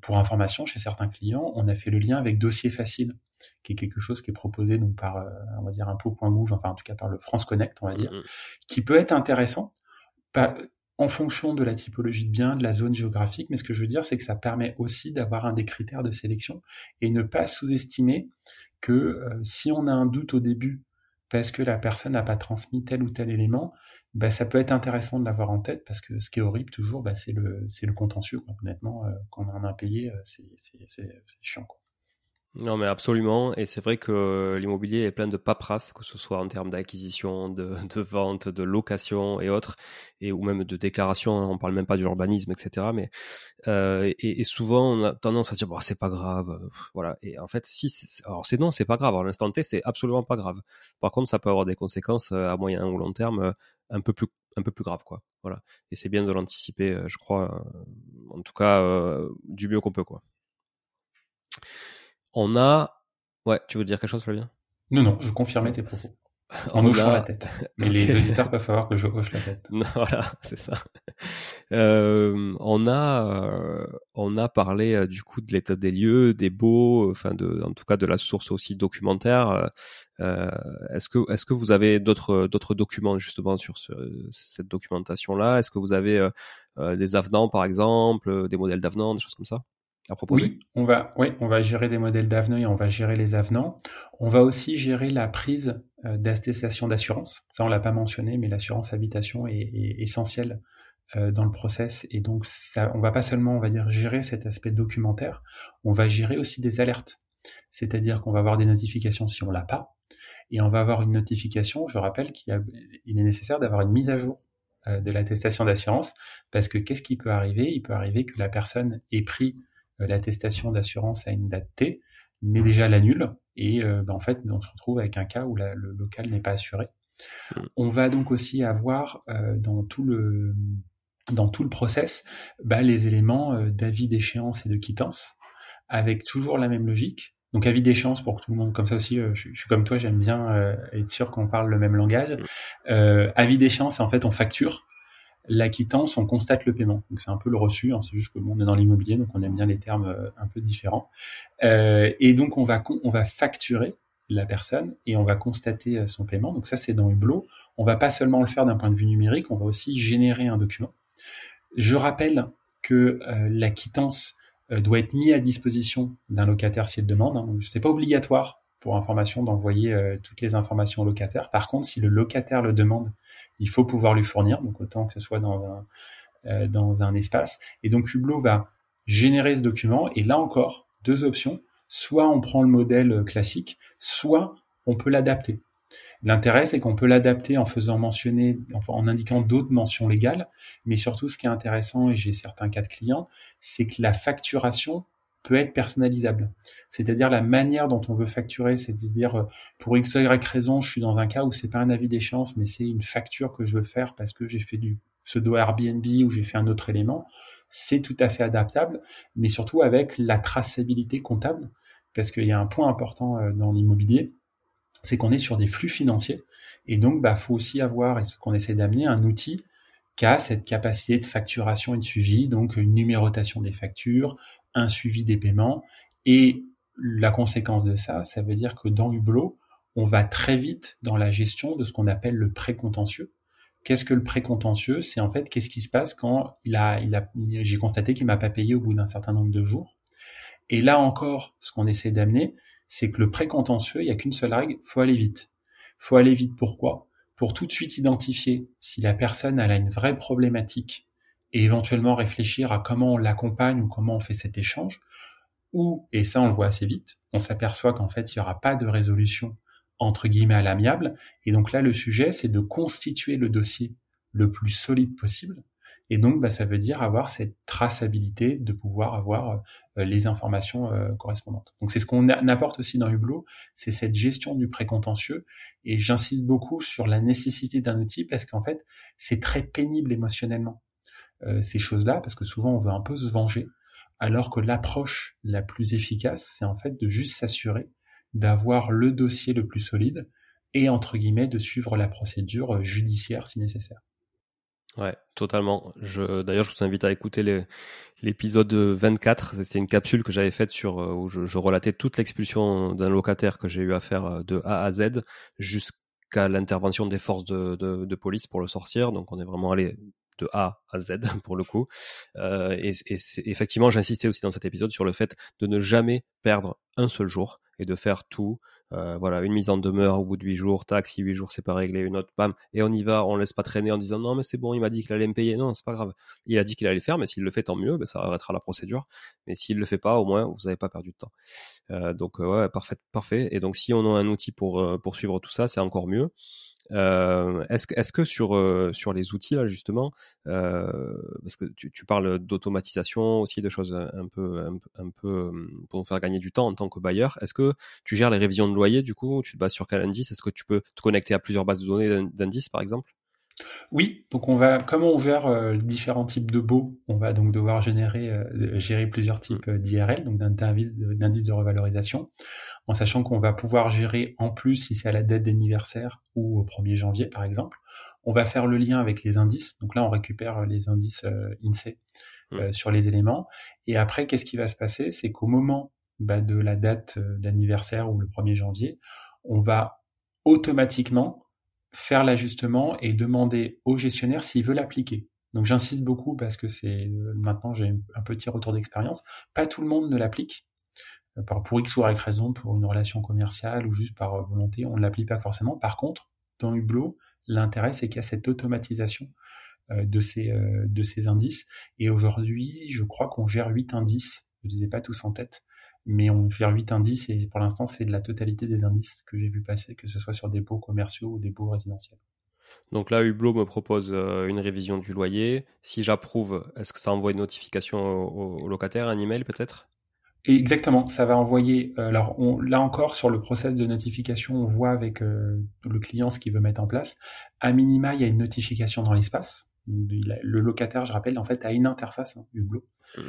pour information, chez certains clients, on a fait le lien avec Dossier Facile, qui est quelque chose qui est proposé donc par, euh, on va dire, impôt.gouv, enfin en tout cas par le France Connect, on va dire, mm-hmm. qui peut être intéressant en fonction de la typologie de bien, de la zone géographique, mais ce que je veux dire, c'est que ça permet aussi d'avoir un des critères de sélection et ne pas sous-estimer que euh, si on a un doute au début parce que la personne n'a pas transmis tel ou tel élément, bah, ça peut être intéressant de l'avoir en tête parce que ce qui est horrible toujours, bah, c'est le, le contentieux. Honnêtement, euh, quand on a un impayé, euh, c'est, chiant. Quoi. Non, mais absolument. Et c'est vrai que l'immobilier est plein de paperasse, que ce soit en termes d'acquisition, de, de, vente, de location et autres, et ou même de déclaration. Hein, on parle même pas d'urbanisme, etc. Mais euh, et, et, souvent on a tendance à dire bon, c'est pas grave, voilà. Et en fait, si, alors c'est non, c'est pas grave. À l'instant T, c'est absolument pas grave. Par contre, ça peut avoir des conséquences à moyen ou long terme un peu plus grave, quoi. Voilà. Et c'est bien de l'anticiper, euh, je crois. En tout cas, du mieux qu'on peut, quoi. On a. Ouais, tu veux dire quelque chose, Flavien? Non, non, je confirmais tes propos. En hochant la tête. Mais les auditeurs peuvent savoir que je hoche la tête. voilà, c'est ça. Euh, on a, euh, on a parlé euh, du coup de l'état des lieux, des beaux, enfin de, en tout cas de la source aussi documentaire. est-ce que, est-ce que vous avez d'autres, d'autres documents justement sur ce, cette documentation-là? Est-ce que vous avez des avenants par exemple, des modèles d'avenants, des choses comme ça? Oui, on va, oui, on va gérer des modèles d'avenants et on va gérer les avenants. On va aussi gérer la prise euh, d'attestation d'assurance. Ça, on l'a pas mentionné, mais l'assurance habitation est, essentielle euh, dans le process. Et donc, ça, on va pas seulement, on va gérer cet aspect documentaire, on va gérer aussi des alertes. C'est-à-dire qu'on va avoir des notifications si on l'a pas, et on va avoir une notification. Je rappelle qu'il est nécessaire d'avoir une mise à jour euh, de l'attestation d'assurance, parce que qu'est-ce qui peut arriver? Il peut arriver que la personne ait pris l'attestation d'assurance à une date T, mais déjà l'annule et euh, ben, en fait on se retrouve avec un cas où le local n'est pas assuré. Mm. On va donc aussi avoir euh, dans tout le dans tout le process bah, les éléments d'avis d'échéance et de quittance avec toujours la même logique. Donc avis d'échéance pour tout le monde, comme ça aussi, je, suis comme toi, j'aime bien être sûr qu'on parle le même langage. Mm. avis d'échéance, en fait, on facture la quittance, on constate le paiement. Donc c'est un peu le reçu, hein, c'est juste que on est dans l'immobilier, donc on aime bien les termes euh, un peu différents. Euh, et donc on va facturer la personne et on va constater euh, son paiement. Donc ça c'est dans Hublot. On va pas seulement le faire d'un point de vue numérique, on va aussi générer un document. Je rappelle que la quittance doit être mise à disposition d'un locataire s'il demande. Hein. C'est pas obligatoire information d'envoyer toutes les informations au locataire. Par contre, si le locataire le demande, il faut pouvoir lui fournir, donc autant que ce soit dans un, euh, dans un espace. Et donc Hublot va générer ce document, et là encore, deux options. Soit on prend le modèle classique, soit on peut l'adapter. L'intérêt, c'est qu'on peut l'adapter en faisant mentionner, enfin, en indiquant d'autres mentions légales, mais surtout, ce qui est intéressant, et j'ai certains cas de clients, c'est que la facturation peut être personnalisable. C'est-à-dire la manière dont on veut facturer, c'est de dire euh, pour x y raison, je suis dans un cas où c'est pas un avis d'échéance, mais c'est une facture que je veux faire parce que j'ai fait du pseudo Airbnb ou j'ai fait un autre élément. C'est tout à fait adaptable, mais surtout avec la traçabilité comptable, parce qu'il y a un point important euh, dans l'immobilier, c'est qu'on est sur des flux financiers, et donc bah faut aussi avoir, et ce qu'on essaie d'amener, un outil qui a cette capacité de facturation et de suivi, donc une numérotation des factures, un suivi des paiements. Et la conséquence de ça, ça veut dire que dans Hublot, on va très vite dans la gestion de ce qu'on appelle le précontentieux. Qu'est-ce que le précontentieux? C'est en fait qu'est-ce qui se passe quand j'ai constaté qu'il m'a pas payé au bout d'un certain nombre de jours. Et là encore, ce qu'on essaie d'amener, c'est que le précontentieux, il n'y a qu'une seule règle, faut aller vite. Faut aller vite. Pourquoi? Pour tout de suite identifier si la personne a une vraie problématique et éventuellement réfléchir à comment on l'accompagne ou comment on fait cet échange, ou, et ça on le voit assez vite, on s'aperçoit qu'en fait il n'y aura pas de résolution entre guillemets à l'amiable, et donc là le sujet c'est de constituer le dossier le plus solide possible, et donc bah, ça veut dire avoir cette traçabilité de pouvoir avoir euh, les informations euh, correspondantes. Donc c'est ce qu'on apporte aussi dans Hublot, c'est cette gestion du précontentieux, et j'insiste beaucoup sur la nécessité d'un outil parce qu'en fait c'est très pénible émotionnellement euh, ces choses-là, parce que souvent on veut un peu se venger, alors que l'approche la plus efficace, c'est en fait de juste s'assurer d'avoir le dossier le plus solide et entre guillemets de suivre la procédure judiciaire si nécessaire. Ouais, totalement. Je, d'ailleurs, je vous invite à écouter l'épisode 24. C'était une capsule que j'avais faite sur euh, où je, relatais toute l'expulsion d'un locataire que j'ai eu à faire euh, de A à Z jusqu'à l'intervention des forces de, police pour le sortir. Donc, on est vraiment allé de A à Z pour le coup. Euh, et, et effectivement, j'insistais aussi dans cet épisode sur le fait de ne jamais perdre un seul jour et de faire tout euh, voilà, une mise en demeure au bout de 8 jours, tac, si 8 jours c'est pas réglé, une autre, bam, et on y va, on laisse pas traîner en disant non mais c'est bon, il m'a dit qu'il allait me payer, non c'est pas grave, il a dit qu'il allait le faire, mais s'il le fait tant mieux, ben, ça arrêtera la procédure, mais s'il le fait pas, au moins vous n'avez pas perdu de temps. Euh, donc ouais, parfait, parfait, et donc si on a un outil pour, pour suivre tout ça, c'est encore mieux. Euh, est-ce, est-ce que sur, euh, sur les outils, là, justement, euh, parce que tu, parles d'automatisation aussi, de choses un peu, un, peu pour nous faire gagner du temps en tant que bailleur, est-ce que tu gères les révisions de loyer, du coup, tu te bases sur quel indice? Est-ce que tu peux te connecter à plusieurs bases de données d'indices, par exemple? Oui, donc on va, comme on gère euh, différents types de baux, on va donc devoir générer, euh, gérer plusieurs types euh, d'IRL, donc d'indices de revalorisation, en sachant qu'on va pouvoir gérer en plus si c'est à la date d'anniversaire ou au 1er janvier par exemple. On va faire le lien avec les indices, donc là on récupère les indices INSEE mmh. sur les éléments, et après qu'est-ce qui va se passer? C'est qu'au moment bah, de la date d'anniversaire ou le 1er janvier, on va automatiquement faire l'ajustement et demander au gestionnaire s'il veut l'appliquer. Donc j'insiste beaucoup parce que c'est euh, maintenant j'ai un petit retour d'expérience. Pas tout le monde ne l'applique. Euh, pour X ou Y raison, pour une relation commerciale ou juste par euh, volonté, on ne l'applique pas forcément. Par contre, dans Hublot, l'intérêt c'est qu'il y a cette automatisation de ces, de ces indices. Et aujourd'hui, je crois qu'on gère 8 indices. Je ne les ai pas tous en tête mais on fait 8 indices et pour l'instant c'est de la totalité des indices que j'ai vu passer, que ce soit sur des baux commerciaux ou des baux résidentiels. Donc là, Hublot me propose euh, une révision du loyer. Si j'approuve, est-ce que ça envoie une notification au, locataire, un email peut-être? Exactement, ça va envoyer. Euh, alors là encore, sur le process de notification, on voit avec euh, le client ce qu'il veut mettre en place. À minima, il y a une notification dans l'espace. Le locataire, je rappelle, en fait, a une interface hein, Hublot, mmh.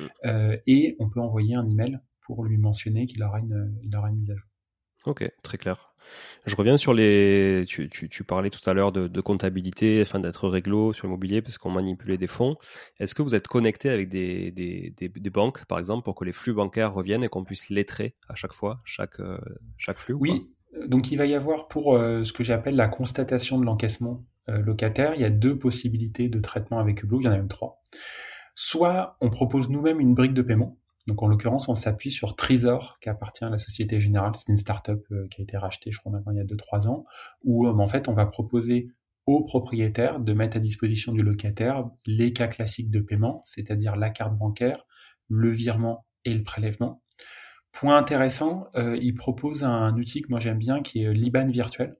et on peut envoyer un email pour lui mentionner qu'il aura une, il aura une mise à jour. Ok, très clair. Je reviens sur les. Tu, tu, tu parlais tout à l'heure de, de, comptabilité, afin d'être réglo sur l'immobilier parce qu'on manipulait des fonds. Est-ce que vous êtes connecté avec des, des, des, des, banques, par exemple, pour que les flux bancaires reviennent et qu'on puisse lettrer à chaque fois, chaque, euh, chaque flux Oui, donc il va y avoir pour euh, ce que j'appelle la constatation de l'encaissement euh, locataire, il y a deux possibilités de traitement avec Hublot, il y en a même trois. Soit on propose nous-mêmes une brique de paiement, donc en l'occurrence, on s'appuie sur Trésor, qui appartient à la Société Générale. C'est une start-up euh, qui a été rachetée, je crois maintenant il y a 2-3 ans, où euh, en fait on va proposer aux propriétaires de mettre à disposition du locataire les cas classiques de paiement, c'est-à-dire la carte bancaire, le virement et le prélèvement. Point intéressant, euh, il propose un outil que moi j'aime bien qui est l'IBAN virtuel.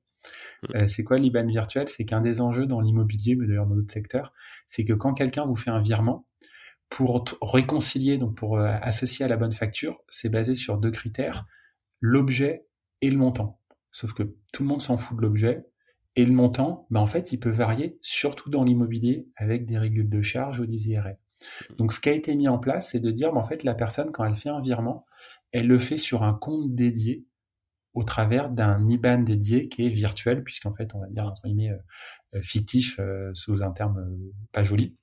Mmh. c'est quoi l'IBAN virtuel? C'est qu'un des enjeux dans l'immobilier, mais d'ailleurs dans d'autres secteurs, c'est que quand quelqu'un vous fait un virement, pour réconcilier, donc pour euh, associer à la bonne facture, c'est basé sur deux critères, l'objet et le montant. Sauf que tout le monde s'en fout de l'objet, et le montant, ben en fait, il peut varier, surtout dans l'immobilier, avec des régules de charge ou des IRL. Donc ce qui a été mis en place, c'est de dire, ben, en fait, la personne, quand elle fait un virement, elle le fait sur un compte dédié au travers d'un IBAN dédié qui est virtuel, puisqu'en fait, on va dire, entre guillemets, euh, fictif, euh, sous un terme pas joli.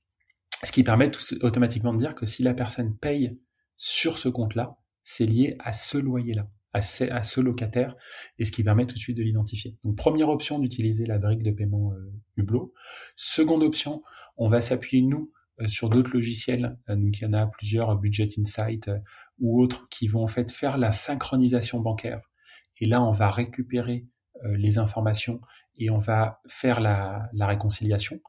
Ce qui permet automatiquement de dire que si la personne paye sur ce compte-là, c'est lié à ce loyer-là, à ce, locataire, et ce qui permet tout de suite de l'identifier. Donc première option d'utiliser la brique de paiement euh, Hublot. Seconde option, on va s'appuyer nous euh, sur d'autres logiciels, euh, donc il y en a plusieurs, Budget Insight ou autres, qui vont en fait faire la synchronisation bancaire. Et là, on va récupérer les informations et on va faire la réconciliation.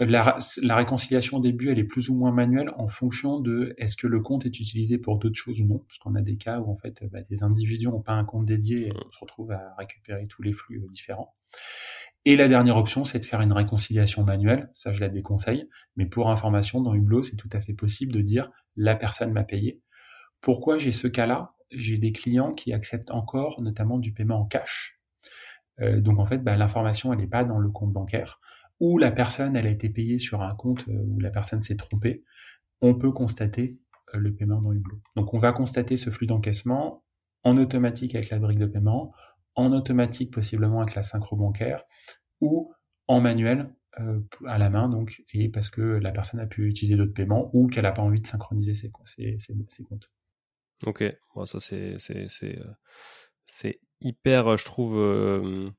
La, réconciliation au début, elle est plus ou moins manuelle en fonction de est-ce que le compte est utilisé pour d'autres choses ou non, parce qu'on a des cas où en fait bah, des individus n'ont pas un compte dédié et on se retrouve à récupérer tous les flux euh, différents. Et la dernière option, c'est de faire une réconciliation manuelle. Ça, je la déconseille. Mais pour information, dans Hublot, c'est tout à fait possible de dire la personne m'a payé. Pourquoi j'ai ce cas-là? J'ai des clients qui acceptent encore notamment du paiement en cash. Euh, donc en fait, bah, l'information, elle n'est pas dans le compte bancaire ou la personne elle a été payée sur un compte euh, où la personne s'est trompée, on peut constater euh, le paiement dans Hublot. Donc on va constater ce flux d'encaissement en automatique avec la brique de paiement, en automatique possiblement avec la synchro bancaire ou en manuel euh, à la main donc et parce que la personne a pu utiliser d'autres paiements ou qu'elle n'a pas envie de synchroniser ses, comptes. Ok, ça c'est hyper je trouve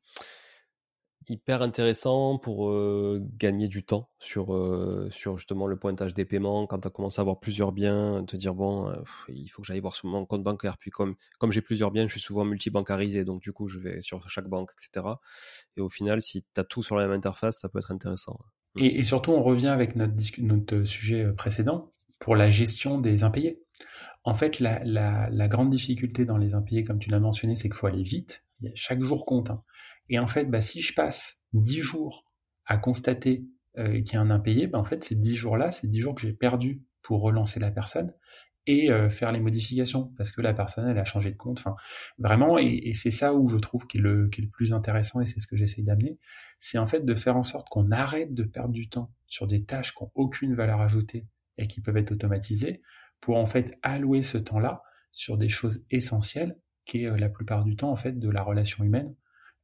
hyper intéressant pour euh, gagner du temps sur, euh, sur justement le pointage des paiements. Quand tu as commencé à avoir plusieurs biens, te dire bon, euh, il faut que j'aille voir sur mon compte bancaire. Puis comme, comme j'ai plusieurs biens, je suis souvent multibancarisé, donc du coup, je vais sur chaque banque, etc. Et au final, si tu as tout sur la même interface, ça peut être intéressant. Et, et surtout, on revient avec notre, notre sujet précédent pour la gestion des impayés. En fait, la, la, la grande difficulté dans les impayés, comme tu l'as mentionné, c'est qu'il faut aller vite. Chaque jour compte. Hein. Et en fait, bah, si je passe 10 jours à constater euh, qu'il y a un impayé, bah, en fait, ces 10 jours-là, c'est 10 jours que j'ai perdu pour relancer la personne et euh, faire les modifications parce que la personne, elle a changé de compte. Enfin, vraiment, et, c'est ça où je trouve qu'il est, le, le plus intéressant et c'est ce que j'essaye d'amener, c'est en fait de faire en sorte qu'on arrête de perdre du temps sur des tâches qui n'ont aucune valeur ajoutée et qui peuvent être automatisées pour en fait allouer ce temps-là sur des choses essentielles qui est euh, la plupart du temps en fait de la relation humaine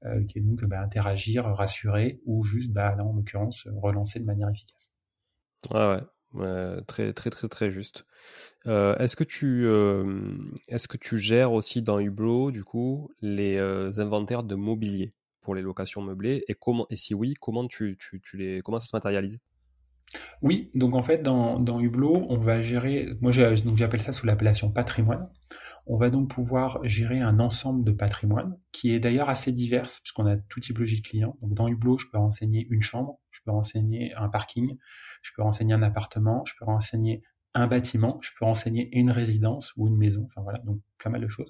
euh, qui est donc bah, interagir, rassurer ou juste, bah, là, en l'occurrence, relancer de manière efficace. Ah ouais, très très très très juste. Euh, est-ce que tu est-ce que tu gères aussi dans Hublot du coup les inventaires de mobilier pour les locations meublées et comment et si oui comment tu, tu, tu les comment ça se matérialise? Oui, donc en fait dans, dans Hublot, on va gérer, moi j'appelle ça sous l'appellation patrimoine. On va donc pouvoir gérer un ensemble de patrimoine qui est d'ailleurs assez divers puisqu'on a tout typologie de clients. Donc dans Hublot, je peux renseigner une chambre, je peux renseigner un parking, je peux renseigner un appartement, je peux renseigner un bâtiment, je peux renseigner une résidence ou une maison, enfin voilà, donc pas mal de choses.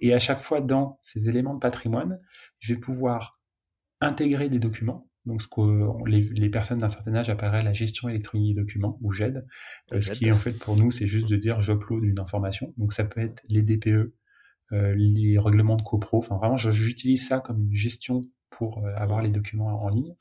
Et à chaque fois dans ces éléments de patrimoine, je vais pouvoir intégrer des documents donc ce que les, les personnes d'un certain âge appelleraient la gestion électronique des documents ou GED, euh, ce qui est en fait pour nous c'est juste de dire j'upload une information. Donc ça peut être les DPE, euh, les règlements de copro, enfin vraiment j'utilise ça comme une gestion pour euh, avoir les documents en ligne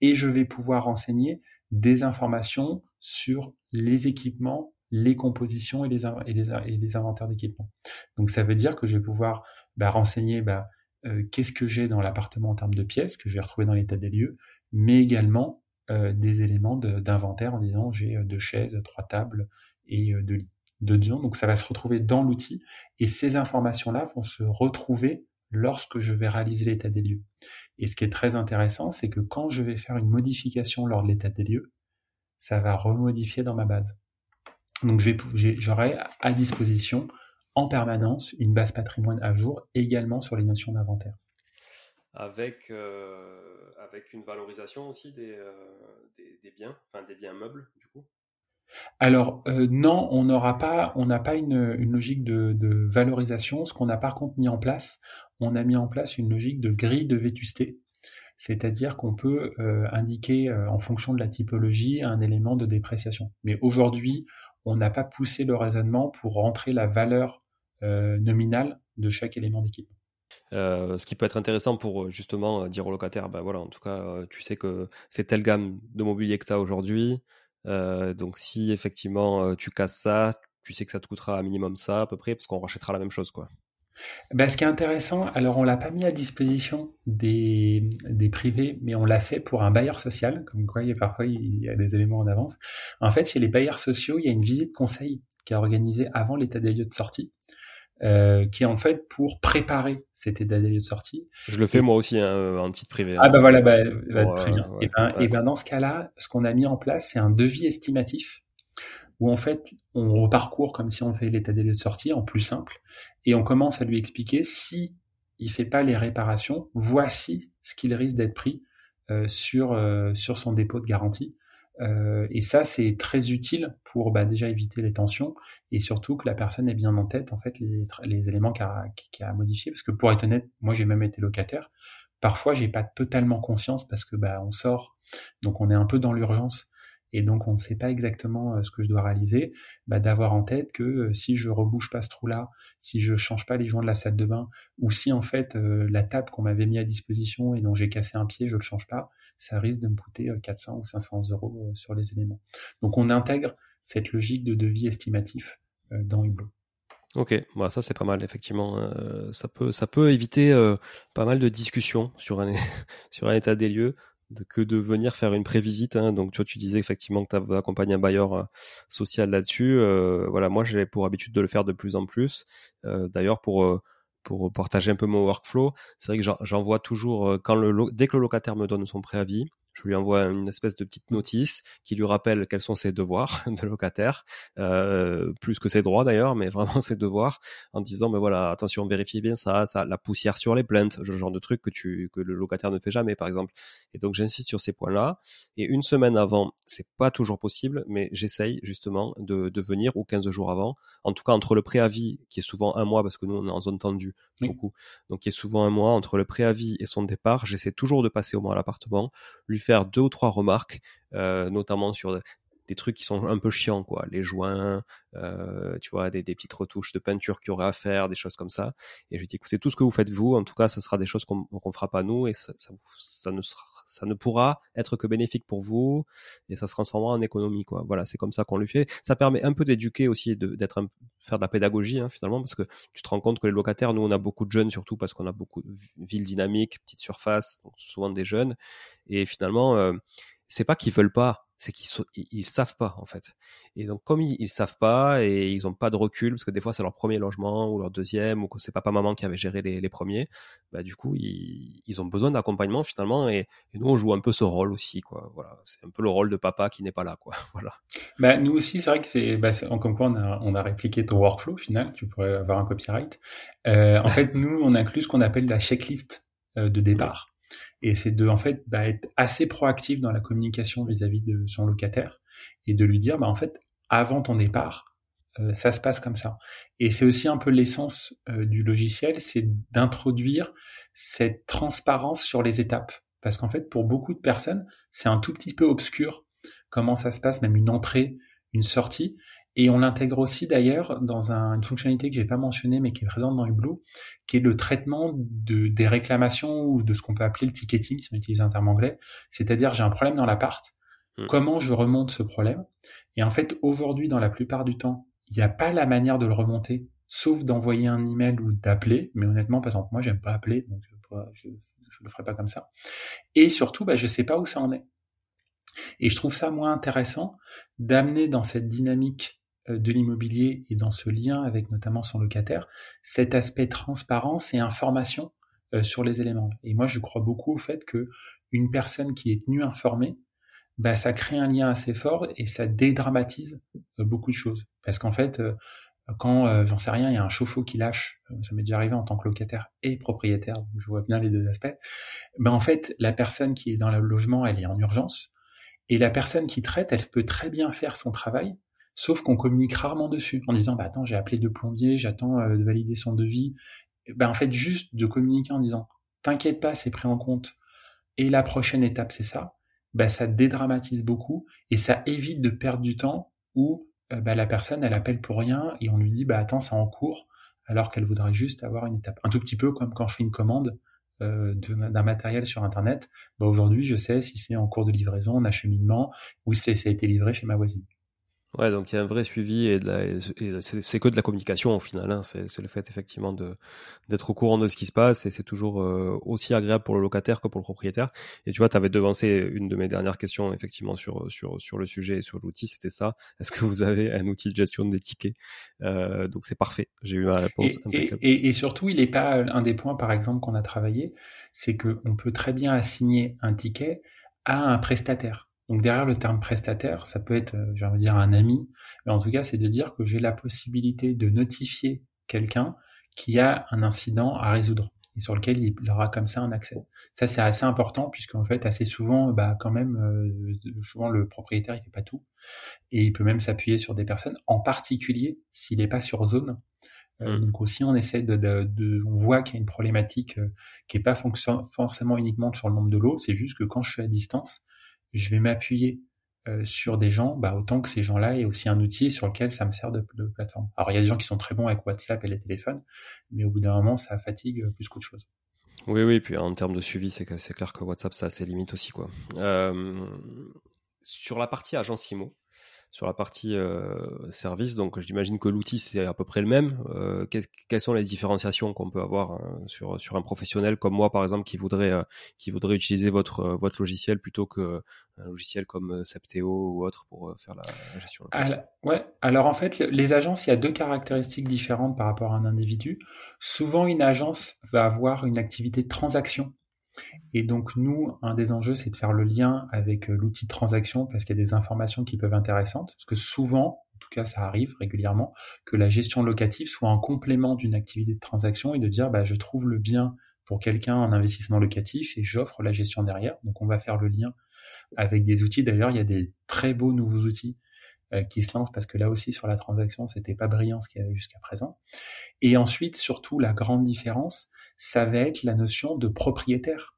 et je vais pouvoir renseigner des informations sur les équipements, les compositions et les, et les, et les inventaires d'équipements. Donc ça veut dire que je vais pouvoir bah, renseigner bah, euh, qu'est-ce que j'ai dans l'appartement en termes de pièces, que je vais retrouver dans l'état des lieux, mais également euh, des éléments d'inventaire en disant j'ai euh, deux chaises, trois tables et deux lits. Donc ça va se retrouver dans l'outil et ces informations-là vont se retrouver lorsque je vais réaliser l'état des lieux. Et ce qui est très intéressant, c'est que quand je vais faire une modification lors de l'état des lieux, ça va remodifier dans ma base. Donc j'aurai à disposition en permanence une base patrimoine à jour également sur les notions d'inventaire. Avec, euh, avec une valorisation aussi des, euh, des, biens, enfin des biens meubles du coup? Alors euh, non, on n'aura pas, on n'a pas une, une, logique de, de, valorisation. Ce qu'on a par contre mis en place, on a mis en place une logique de grille de vétusté, c'est-à-dire qu'on peut indiquer en fonction de la typologie un élément de dépréciation. Mais aujourd'hui, on n'a pas poussé le raisonnement pour rentrer la valeur euh, nominal de chaque élément d'équipe. Euh, ce qui peut être intéressant pour euh, justement dire au locataire, ben voilà, en tout cas, tu sais que c'est telle gamme de mobilier que tu as aujourd'hui. donc si effectivement tu casses ça, tu sais que ça te coûtera un minimum ça à peu près, parce qu'on rachètera la même chose. Ben, ce qui est intéressant, alors on l'a pas mis à disposition des, des privés, mais on l'a fait pour un bailleur social, comme quoi il y a parfois il y a des éléments en avance. En fait, chez les bailleurs sociaux, il y a une visite conseil qui est organisée avant l'état des lieux de sortie. Euh, qui est en fait pour préparer cet état des lieux de sortie. Je le fais moi aussi hein, en titre privé. Ah bah voilà, bah, bah très bien. et, ben, et ben dans ce cas-là, ce qu'on a mis en place, c'est un devis estimatif où en fait on reparcourt comme si on fait l'état des lieux de sortie en plus simple et on commence à lui expliquer si il fait pas les réparations, voici ce qu'il risque d'être pris euh, sur euh, sur son dépôt de garantie. Euh, et ça, c'est très utile pour bah, déjà éviter les tensions et surtout que la personne ait bien en tête en fait les, les éléments qu'elle a, qu a. Parce que pour être honnête, moi j'ai même été locataire. Parfois, j'ai pas totalement conscience parce que bah on sort, donc on est un peu dans l'urgence et donc on ne sait pas exactement euh, ce que je dois réaliser, bah, d'avoir en tête que euh, si je rebouche pas ce trou-là, si je change pas les joints de la salle de bain, ou si en fait la table qu'on m'avait mis à disposition et dont j'ai cassé un pied, je le change pas, ça risque de me coûter 400 euh, ou 500 euros euh, sur les éléments. Donc on intègre cette logique de devis estimatif euh, dans Hublot. Ok, bah ça c'est pas mal effectivement. ça peut ça peut éviter pas mal de discussions sur un sur un état des lieux de, que de venir faire une prévisite. Hein. Donc tu vois, tu disais effectivement que tu as accompagné un bailleur social là-dessus. voilà, moi j'ai pour habitude de le faire de plus en plus. D'ailleurs pour pour partager un peu mon workflow. C'est vrai que j'en vois toujours quand le dès que le locataire me donne son préavis, je lui envoie une espèce de petite notice qui lui rappelle quels sont ses devoirs de locataire, euh, plus que ses droits d'ailleurs, mais vraiment ses devoirs, en disant mais voilà attention vérifiez bien ça, ça la poussière sur les plaintes, ce genre de truc que tu que le locataire ne fait jamais par exemple. Et donc j'insiste sur ces points-là. Et une semaine avant, c'est pas toujours possible, mais j'essaye justement de, de venir ou 15 jours avant, en tout cas entre le préavis qui est souvent un mois parce que nous on est en zone tendue beaucoup, donc qui est souvent un mois entre le préavis et son départ, j'essaie toujours de passer au moins à l'appartement, lui faire deux ou trois remarques, euh, notamment sur des trucs qui sont un peu chiants, quoi. Les joints, euh, tu vois, des, petites retouches de peinture qu'il y aurait à faire, des choses comme ça. Et je lui dis, écoutez, tout ce que vous faites vous, en tout cas, ce sera des choses qu'on ne fera pas nous, et ça, ça, ne sera, ça ne pourra être que bénéfique pour vous, et ça se transformera en économie, quoi. Voilà, c'est comme ça qu'on lui fait. Ça permet un peu d'éduquer aussi, d'être faire de la pédagogie, hein, finalement, parce que tu te rends compte que les locataires, nous, on a beaucoup de jeunes, surtout parce qu'on a beaucoup de villes dynamiques, petites surfaces, souvent des jeunes, et finalement, euh, c'est pas qu'ils veulent pas, c'est qu'ils ils, savent pas en fait. Et donc comme ils, ils savent pas et ils ont pas de recul parce que des fois c'est leur premier logement ou leur deuxième ou que c'est papa maman qui avait géré les, les premiers, bah du coup ils, ils ont besoin d'accompagnement finalement et, nous on joue un peu ce rôle aussi quoi. Voilà, c'est un peu le rôle de papa qui n'est pas là quoi. Voilà. Bah nous aussi c'est vrai que c'est bah, comme quoi on a on a répliqué ton workflow au final, tu pourrais avoir un copyright. Euh, en fait nous on inclut ce qu'on appelle la checklist euh, de départ. Et c'est de en fait bah, être assez proactif dans la communication vis-à-vis de son locataire et de lui dire bah en fait avant ton départ euh, ça se passe comme ça. Et c'est aussi un peu l'essence euh, du logiciel, c'est d'introduire cette transparence sur les étapes. Parce qu'en fait, pour beaucoup de personnes, c'est un tout petit peu obscur comment ça se passe, même une entrée, une sortie. Et on l'intègre aussi d'ailleurs dans une fonctionnalité que j'ai pas mentionnée mais qui est présente dans Hublot, qui est le traitement de, des réclamations ou de ce qu'on peut appeler le ticketing si on utilise un terme anglais. C'est-à-dire j'ai un problème dans l'appart, hmm. comment je remonte ce problème? Et en fait aujourd'hui dans la plupart du temps, il n'y a pas la manière de le remonter, sauf d'envoyer un email ou d'appeler. Mais honnêtement, par exemple moi j'aime pas appeler, donc je, ne le ferai pas comme ça. Et surtout, bah, je sais pas où ça en est. Et je trouve ça moins intéressant d'amener dans cette dynamique de l'immobilier et dans ce lien avec notamment son locataire, cet aspect transparence et information euh, sur les éléments. Et moi, je crois beaucoup au fait que une personne qui est tenue informée, bah, ça crée un lien assez fort et ça dédramatise euh, beaucoup de choses. Parce qu'en fait, quand, j'en sais rien, il y a un chauffe-eau qui lâche, ça m'est déjà arrivé en tant que locataire et propriétaire, je vois bien les deux aspects, ben en fait, la personne qui est dans le logement, elle est en urgence, et la personne qui traite, elle peut très bien faire son travail, Sauf qu'on communique rarement dessus en disant bah attends j'ai appelé deux plombiers, j'attends euh, de valider son devis. Ben en fait juste de communiquer en disant t'inquiète pas c'est pris en compte et la prochaine étape c'est ça. Ben ça dédramatise beaucoup et ça évite de perdre du temps où euh, ben, la personne elle appelle pour rien et on lui dit bah attends c'est en cours alors qu'elle voudrait juste avoir une étape. Un tout petit peu comme quand je fais une commande euh, d'un matériel sur internet. Ben, aujourd'hui je sais si c'est en cours de livraison, en acheminement ou si ça a été livré chez ma voisine. Ouais, donc il y a un vrai suivi et, c'est que de la communication au final. Hein. C'est le fait effectivement d'être au courant de ce qui se passe et c'est toujours euh, aussi agréable pour le locataire que pour le propriétaire. Et tu vois, tu avais devancé une de mes dernières questions effectivement sur sur sur le sujet et sur l'outil, c'était ça. Est-ce que vous avez un outil de gestion des tickets? Euh, Donc c'est parfait. J'ai eu ma réponse. Et, et, et, surtout, il n'est pas un des points, par exemple, qu'on a travaillé, c'est que on peut très bien assigner un ticket à un prestataire. Donc derrière le terme prestataire, ça peut être, euh, j'ai envie de dire, un ami, mais en tout cas, c'est de dire que j'ai la possibilité de notifier quelqu'un qui a un incident à résoudre et sur lequel il aura comme ça un accès. Ça, c'est assez important puisqu'en fait, assez souvent, bah, quand même, euh, souvent le propriétaire, il fait pas tout et il peut même s'appuyer sur des personnes, en particulier s'il n'est pas sur zone. Euh, mmh. Donc aussi, on essaie de, de, on voit qu'il y a une problématique qui est pas forcément uniquement sur le nombre de lots, c'est juste que quand je suis à distance, je vais m'appuyer euh, sur des gens, bah, autant que ces gens-là aient aussi un outil sur lequel ça me sert de, plateforme. Alors il y a des gens qui sont très bons avec WhatsApp et les téléphones, mais au bout d'un moment, ça fatigue plus qu'autre chose. Oui, oui, puis en termes de suivi, c'est clair que WhatsApp, ça a ses limites aussi. Quoi. Euh, sur la partie agence IMO, sur la partie service. Donc j'imagine que l'outil c'est à peu près le même. quelles sont les différenciations qu'on peut avoir hein, sur sur un professionnel comme moi par exemple qui voudrait qui voudrait utiliser votre votre logiciel plutôt que un logiciel comme Septeo ou autre pour faire la, gestion. Alors, ouais. Alors en fait, les agences, il y a deux caractéristiques différentes par rapport à un individu. Souvent, une agence va avoir une activité de transaction et donc nous, un des enjeux, c'est de faire le lien avec euh, l'outil de transaction parce qu'il y a des informations qui peuvent être intéressantes. Parce que souvent, en tout cas ça arrive régulièrement, que la gestion locative soit un complément d'une activité de transaction et de dire bah, je trouve le bien pour quelqu'un en investissement locatif et j'offre la gestion derrière. Donc on va faire le lien avec des outils. D'ailleurs, il y a des très beaux nouveaux outils euh, qui se lancent parce que là aussi sur la transaction, c'était pas brillant ce qu'il y avait jusqu'à présent. Et ensuite, surtout, la grande différence, ça va être la notion de propriétaire.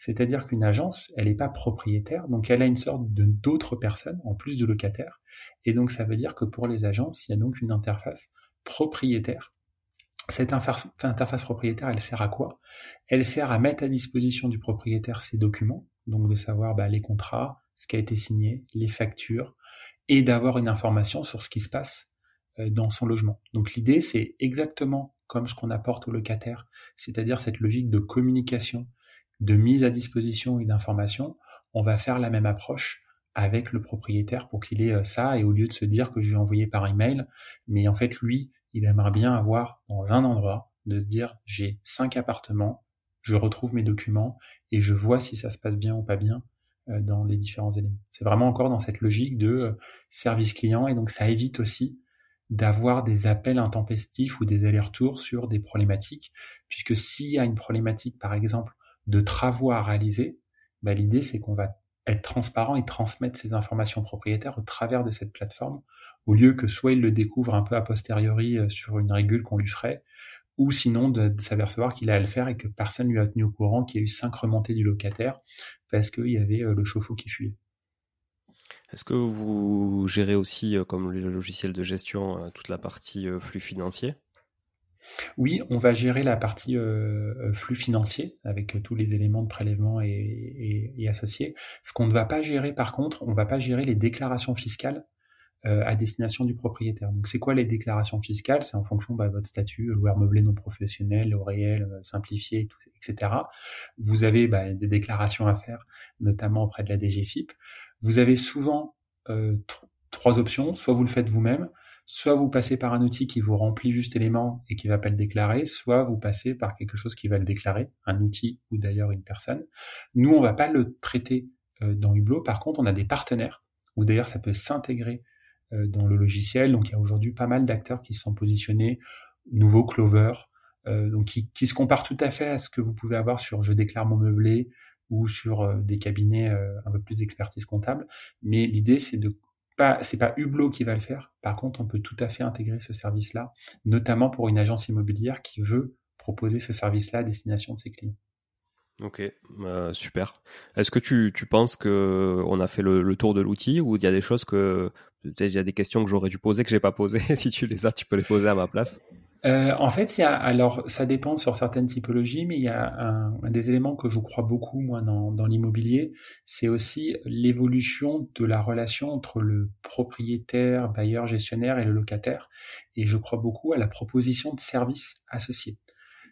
C'est-à-dire qu'une agence, elle n'est pas propriétaire, donc elle a une sorte de d'autres personnes en plus de locataires. Et donc ça veut dire que pour les agences, il y a donc une interface propriétaire. Cette interface propriétaire, elle sert à quoi? Elle sert à mettre à disposition du propriétaire ses documents, donc de savoir bah, les contrats, ce qui a été signé, les factures, et d'avoir une information sur ce qui se passe euh, dans son logement. Donc l'idée, c'est exactement comme ce qu'on apporte au locataire, c'est-à-dire cette logique de communication, de mise à disposition et d'information, on va faire la même approche avec le propriétaire pour qu'il ait euh, ça et au lieu de se dire que je vais envoyer par email, mais en fait lui, il aimerait bien avoir dans un endroit de se dire j'ai cinq appartements, je retrouve mes documents et je vois si ça se passe bien ou pas bien euh, dans les différents éléments. C'est vraiment encore dans cette logique de euh, service client et donc ça évite aussi d'avoir des appels intempestifs ou des allers-retours sur des problématiques, puisque s'il y a une problématique, par exemple, de travaux à réaliser, bah, l'idée c'est qu'on va être transparent et transmettre ces informations propriétaires au travers de cette plateforme, au lieu que soit il le découvre un peu a posteriori euh, sur une régule qu'on lui ferait, ou sinon de, s'apercevoir qu'il a à le faire et que personne lui a tenu au courant qu'il y a eu cinq remontées du locataire parce qu'il y avait euh, le chauffe-eau qui fuyait. Est-ce que vous gérez aussi, euh, comme le logiciel de gestion, toute la partie flux financier? Oui, on va gérer la partie euh, euh, flux financier avec euh, tous les éléments de prélèvement et, associés. Ce qu'on ne va pas gérer, par contre, on ne va pas gérer les déclarations fiscales à destination du propriétaire. Donc, c'est quoi les déclarations fiscales? C'est en fonction de bah, votre statut, loueur meublé non professionnel, au réel, simplifié, etc. Vous avez bah, des déclarations à faire, notamment auprès de la DGFIP. Vous avez souvent trois options. Soit vous le faites vous-même, soit vous passez par un outil qui vous remplit juste éléments et qui va pas le déclarer, soit vous passez par quelque chose qui va le déclarer, un outil ou d'ailleurs une personne. Nous, on va pas le traiter euh, dans Hublot. Par contre, on a des partenaires ou d'ailleurs ça peut s'intégrer euh, dans le logiciel. Donc il y a aujourd'hui pas mal d'acteurs qui se sont positionnés, nouveau Clover, euh, qui, se compare tout à fait à ce que vous pouvez avoir sur Je déclare mon meublé ou sur des cabinets un peu plus d'expertise comptable. Mais l'idée, c'est de c'est pas Hublot qui va le faire. Par contre, on peut tout à fait intégrer ce service-là, notamment pour une agence immobilière qui veut proposer ce service-là à destination de ses clients. Ok, euh, super. Est-ce que tu, penses que on a fait le, tour de l'outil ou il y a des choses que il y a des questions que j'aurais dû poser que j'ai pas posées? Si tu les as, tu peux les poser à ma place. Euh, en fait, il y a, alors ça dépend sur certaines typologies, mais il y a un, des éléments que je crois beaucoup moi dans, dans l'immobilier, c'est aussi l'évolution de la relation entre le propriétaire, bailleur, gestionnaire et le locataire. Et je crois beaucoup à la proposition de services associés.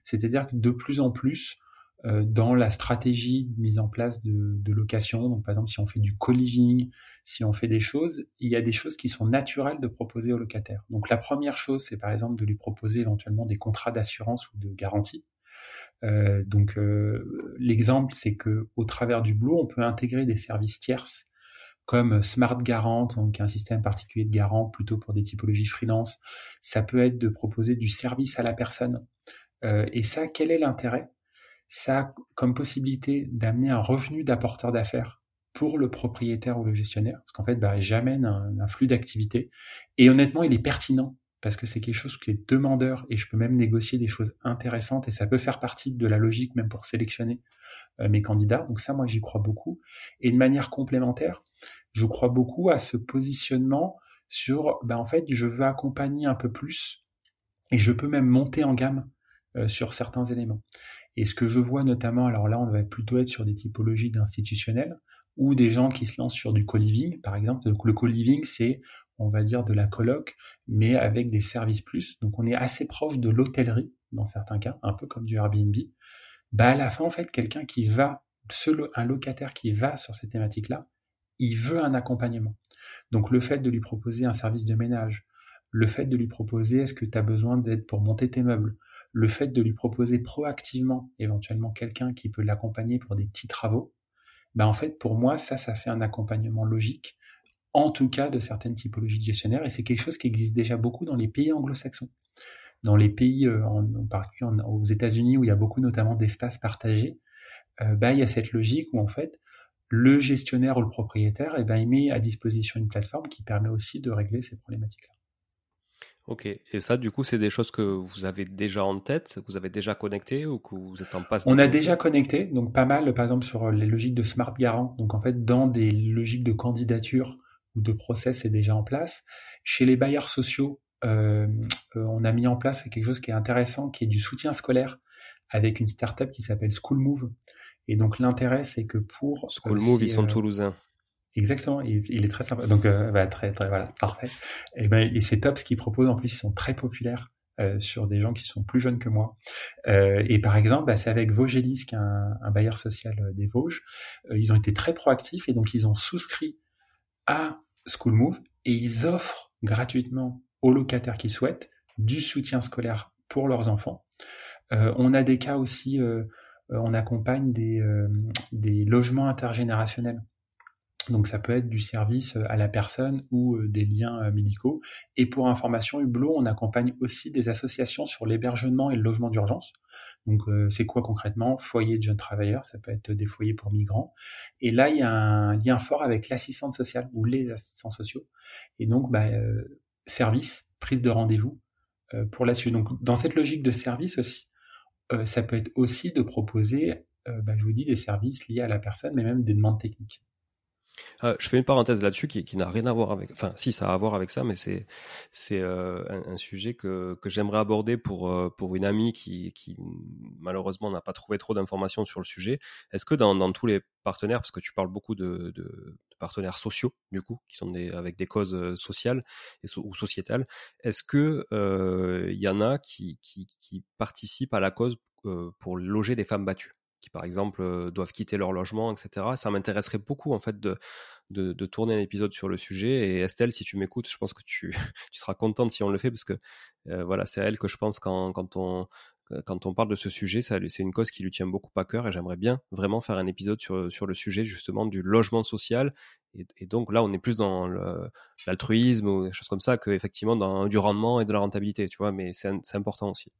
C'est-à-dire que de plus en plus, dans la stratégie de mise en place de, location. Donc, par exemple, si on fait du co-living, si on fait des choses, il y a des choses qui sont naturelles de proposer au locataire. Donc, la première chose, c'est par exemple de lui proposer éventuellement des contrats d'assurance ou de garantie. Euh, donc, euh, l'exemple, c'est que au travers du Blue, on peut intégrer des services tierces comme Smart Garant, donc un système particulier de garant plutôt pour des typologies freelance. Ça peut être de proposer du service à la personne. Euh, et ça, quel est l'intérêt? Ça a comme possibilité d'amener un revenu d'apporteur d'affaires pour le propriétaire ou le gestionnaire, parce qu'en fait, bah, j'amène un, flux d'activité. Et honnêtement, il est pertinent parce que c'est quelque chose qui est demandeur et je peux même négocier des choses intéressantes et ça peut faire partie de la logique même pour sélectionner euh, mes candidats. Donc ça, moi, j'y crois beaucoup. Et de manière complémentaire, je crois beaucoup à ce positionnement sur, bah, en fait, je veux accompagner un peu plus et je peux même monter en gamme euh, sur certains éléments. Et ce que je vois notamment, alors là, on va plutôt être sur des typologies d'institutionnels, ou des gens qui se lancent sur du co-living, par exemple. Le co-living, c'est, on va dire, de la coloc, mais avec des services plus. Donc on est assez proche de l'hôtellerie, dans certains cas, un peu comme du Airbnb. Bah à la fin, en fait, quelqu'un qui va, un locataire qui va sur ces thématiques-là, il veut un accompagnement. Donc le fait de lui proposer un service de ménage, le fait de lui proposer est-ce que tu as besoin d'aide pour monter tes meubles, le fait de lui proposer proactivement éventuellement quelqu'un qui peut l'accompagner pour des petits travaux, ben en fait pour moi ça ça fait un accompagnement logique en tout cas de certaines typologies de gestionnaires et c'est quelque chose qui existe déjà beaucoup dans les pays anglo-saxons. Dans les pays euh, en, particulier aux États-Unis où il y a beaucoup notamment d'espaces partagés, euh, ben, il y a cette logique où en fait le gestionnaire ou le propriétaire, eh ben, il met à disposition une plateforme qui permet aussi de régler ces problématiques-là. Ok, et ça, du coup, c'est des choses que vous avez déjà en tête, que vous avez déjà connecté ou que vous êtes en passe On a déjà connecté, donc pas mal, par exemple, sur les logiques de smart garant. Donc, en fait, dans des logiques de candidature ou de process, c'est déjà en place. Chez les bailleurs sociaux, euh, euh, on a mis en place quelque chose qui est intéressant, qui est du soutien scolaire avec une startup qui s'appelle School Move. Et donc, l'intérêt, c'est que pour. School Move, ils sont toulousains. Exactement, il, est très sympa. Donc, euh, bah, très, très, voilà, parfait. Et, ben, c'est top ce qu'ils proposent. En plus, ils sont très populaires euh, sur des gens qui sont plus jeunes que moi. Euh, et par exemple, bah, c'est avec Vosgelis, qui est un, bailleur social des Vosges. ils ont été très proactifs et donc ils ont souscrit à School Move et ils offrent gratuitement aux locataires qui souhaitent du soutien scolaire pour leurs enfants. on a des cas aussi, on accompagne des logements intergénérationnels. Donc ça peut être du service euh, à la personne ou euh, des liens euh, médicaux. Et pour information, Hublot, on accompagne aussi des associations sur l'hébergement et le logement d'urgence. Donc c'est quoi concrètement? Foyer de jeunes travailleurs, ça peut être des foyers pour migrants. Et là, il y a un lien fort avec l'assistante sociale ou les assistants sociaux. Et donc, bah, service, prise de rendez-vous pour là-dessus. Donc dans cette logique de service aussi, ça peut être aussi de proposer, bah, je vous dis, des services liés à la personne, mais même des demandes techniques. Euh, je fais une parenthèse là-dessus qui, n'a rien à voir avec, enfin si ça a à voir avec ça, mais c'est c'est euh, un, sujet que, que j'aimerais aborder pour euh, pour une amie qui, qui malheureusement n'a pas trouvé trop d'informations sur le sujet. Est-ce que dans, dans tous les partenaires, parce que tu parles beaucoup de, de, partenaires sociaux du coup, qui sont des, avec des causes sociales et, ou sociétales, est-ce que il y en a qui, qui, qui participent à la cause pour loger des femmes battues? Qui par exemple euh, doivent quitter leur logement, etc. Ça m'intéresserait beaucoup en fait de, de, tourner un épisode sur le sujet. Et Estelle, si tu m'écoutes, je pense que tu, tu, seras contente si on le fait parce que euh, voilà, c'est à elle que je pense quand, quand on quand on parle de ce sujet, c'est une cause qui lui tient beaucoup à cœur et j'aimerais bien vraiment faire un épisode sur, le sujet justement du logement social. Et, donc là, on est plus dans l'altruisme ou des choses comme ça qu'effectivement dans du rendement et de la rentabilité, tu vois, mais c'est important aussi.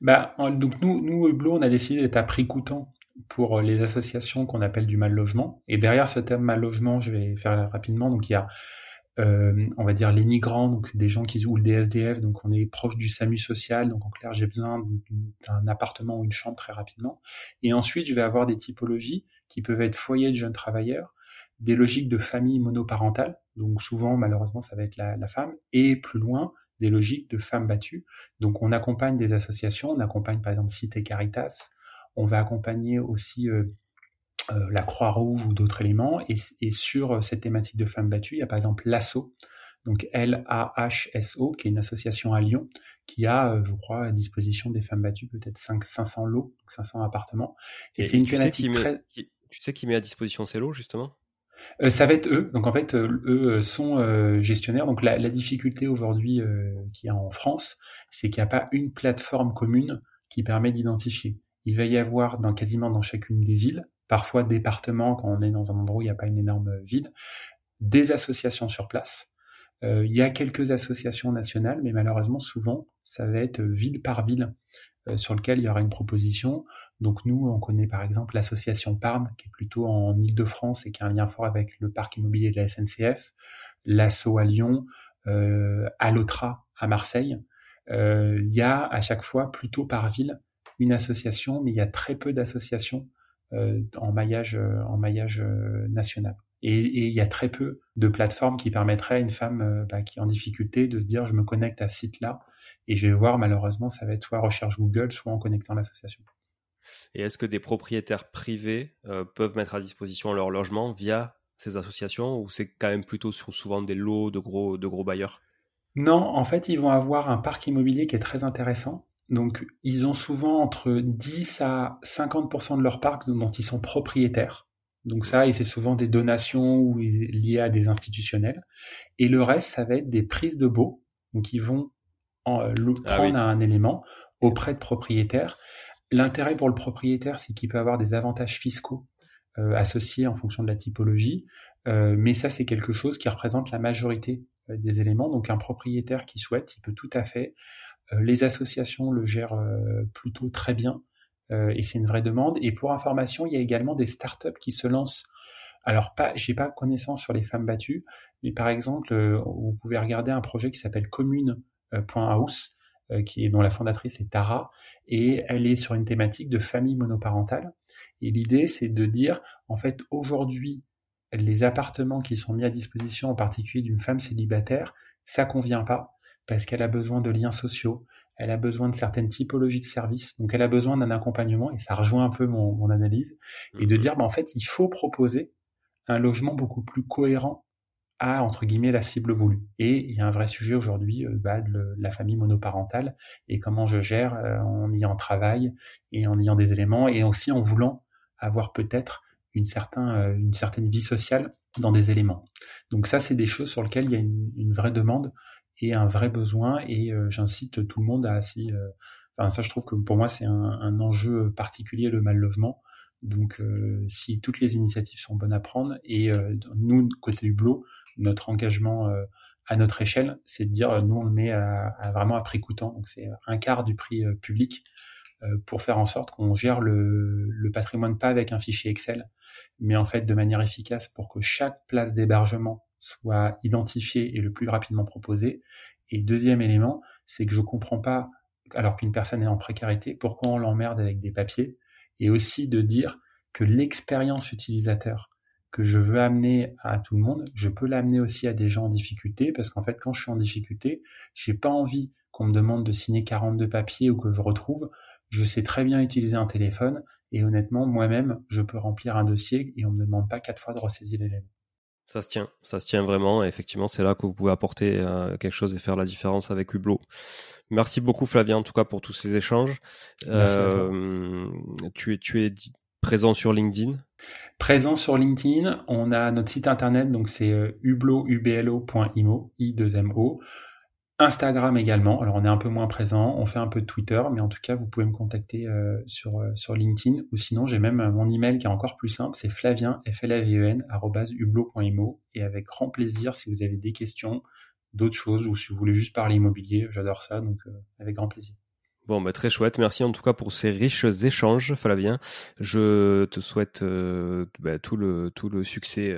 Bah, donc nous, nous, Hublot, on a décidé d'être à prix coûtant pour les associations qu'on appelle du mal logement. Et derrière ce terme mal logement, je vais faire rapidement. Donc il y a, euh, on va dire les migrants, donc des gens qui ou le DSDF, donc on est proche du SAMU social. Donc en clair, j'ai besoin d'un appartement ou une chambre très rapidement. Et ensuite, je vais avoir des typologies qui peuvent être foyers de jeunes travailleurs, des logiques de famille monoparentale. Donc souvent, malheureusement, ça va être la, femme. Et plus loin, des logiques de femmes battues. Donc on accompagne des associations, on accompagne par exemple Cité Caritas, on va accompagner aussi euh, euh, la Croix-Rouge ou d'autres éléments. Et, sur euh, cette thématique de femmes battues, il y a par exemple l'ASSO, donc L-A-H-S-O, qui est une association à Lyon, qui a, je crois, à disposition des femmes battues peut-être 500 lots, 500 appartements. Et, c'est une thématique très... tu sais qui met à disposition ces lots, justement? Euh, ça va être eux. Donc en fait, euh, eux euh, sont gestionnaires. Donc la, difficulté aujourd'hui qu'il y a en France, c'est qu'il n'y a pas une plateforme commune qui permet d'identifier. Il va y avoir dans quasiment dans chacune des villes, parfois départements quand on est dans un endroit où il n'y a pas une énorme ville, des associations sur place. il y a quelques associations nationales, mais malheureusement souvent ça va être ville par ville sur lequel il y aura une proposition. Donc nous, on connaît par exemple l'association PARM, qui est plutôt en Ile-de-France et qui a un lien fort avec le parc immobilier de la SNCF, l'ASSO à Lyon, euh, Allotra à Marseille. Euh, il y a à chaque fois, plutôt par ville, une association, mais il y a très peu d'associations euh, en maillage, euh, en maillage euh, national. Et, il y a très peu de plateformes qui permettraient à une femme bah, qui est en difficulté de se dire je me connecte à ce site-là et je vais voir malheureusement ça va être soit recherche Google, soit en connectant l'association. Et est-ce que des propriétaires privés peuvent mettre à disposition leur logement via ces associations ou c'est quand même plutôt souvent des lots de gros, de gros bailleurs? Non, en fait, ils vont avoir un parc immobilier qui est très intéressant. Donc, ils ont souvent entre 10 à 50% de leur parc dont ils sont propriétaires. Donc ça, et c'est souvent des donations ou liées à des institutionnels. Et le reste, ça va être des prises de baux. Donc ils vont en, euh, ah prendre un élément auprès de propriétaires. L'intérêt pour le propriétaire, c'est qu'il peut avoir des avantages fiscaux euh, associés en fonction de la typologie. Euh, mais ça, c'est quelque chose qui représente la majorité des éléments. Donc un propriétaire qui souhaite, il peut tout à fait. Les associations le gèrent plutôt très bien. Euh, et c'est une vraie demande. Et pour information, il y a également des startups qui se lancent. Alors, pas, j'ai pas connaissance sur les femmes battues, mais par exemple, euh, vous pouvez regarder un projet qui s'appelle commune.house, euh, qui est dont la fondatrice est Tara, et elle est sur une thématique de famille monoparentale. Et l'idée, c'est de dire, en fait, aujourd'hui, les appartements qui sont mis à disposition, en particulier d'une femme célibataire, ça convient pas parce qu'elle a besoin de liens sociaux, elle a besoin de certaines typologies de services, donc elle a besoin d'un accompagnement, et ça rejoint un peu mon, analyse, et de mhm. dire, bah, en fait, il faut proposer un logement beaucoup plus cohérent à, entre guillemets, la cible voulue. Et il y a un vrai sujet aujourd'hui euh, bah, de la famille monoparentale, et comment je gère euh, en ayant travail, et en ayant des éléments, et aussi en voulant avoir peut-être une, euh, une certaine vie sociale dans des éléments. Donc ça, c'est des choses sur lesquelles il y a une vraie demande et un vrai besoin. Et euh, j'incite tout le monde à si, euh, enfin ça, je trouve que pour moi c'est un, enjeu particulier le mal logement. Donc, euh, si toutes les initiatives sont bonnes à prendre, et nous, côté Hublot, notre engagement à notre échelle, c'est de dire, nous, on le met à, vraiment à prix coûtant. Donc, c'est un quart du prix public pour faire en sorte qu'on gère le, le, patrimoine pas avec un fichier Excel, mais en fait de manière efficace pour que chaque place d'hébergement soit identifié et le plus rapidement proposé. Et deuxième élément, c'est que je comprends pas, alors qu'une personne est en précarité, pourquoi on l'emmerde avec des papiers. Et aussi de dire que l'expérience utilisateur que je veux amener à tout le monde, je peux l'amener aussi à des gens en difficulté, parce qu'en fait, quand je suis en difficulté, j'ai pas envie qu'on me demande de signer 42 papiers ou que je retrouve. Je sais très bien utiliser un téléphone, et honnêtement, moi-même, je peux remplir un dossier et on me demande pas quatre fois de ressaisir l'élément. Ça se tient, ça se tient vraiment. Et effectivement, c'est là que vous pouvez apporter euh, quelque chose et faire la différence avec Hublot. Merci beaucoup Flavien, en tout cas pour tous ces échanges. Euh, tu es, tu es présent sur LinkedIn? Présent sur LinkedIn, on a notre site internet, donc c'est euh, ublo.imo, i2mo. Instagram également. Alors on est un peu moins présent, on fait un peu de Twitter, mais en tout cas vous pouvez me contacter euh, sur euh, sur LinkedIn ou sinon j'ai même euh, mon email qui est encore plus simple, c'est flavien f l a e et avec grand plaisir si vous avez des questions, d'autres choses ou si vous voulez juste parler immobilier, j'adore ça donc avec grand plaisir. Bon, bah, très chouette. Merci en tout cas pour ces riches échanges, Flavien. Je te souhaite bah, tout le succès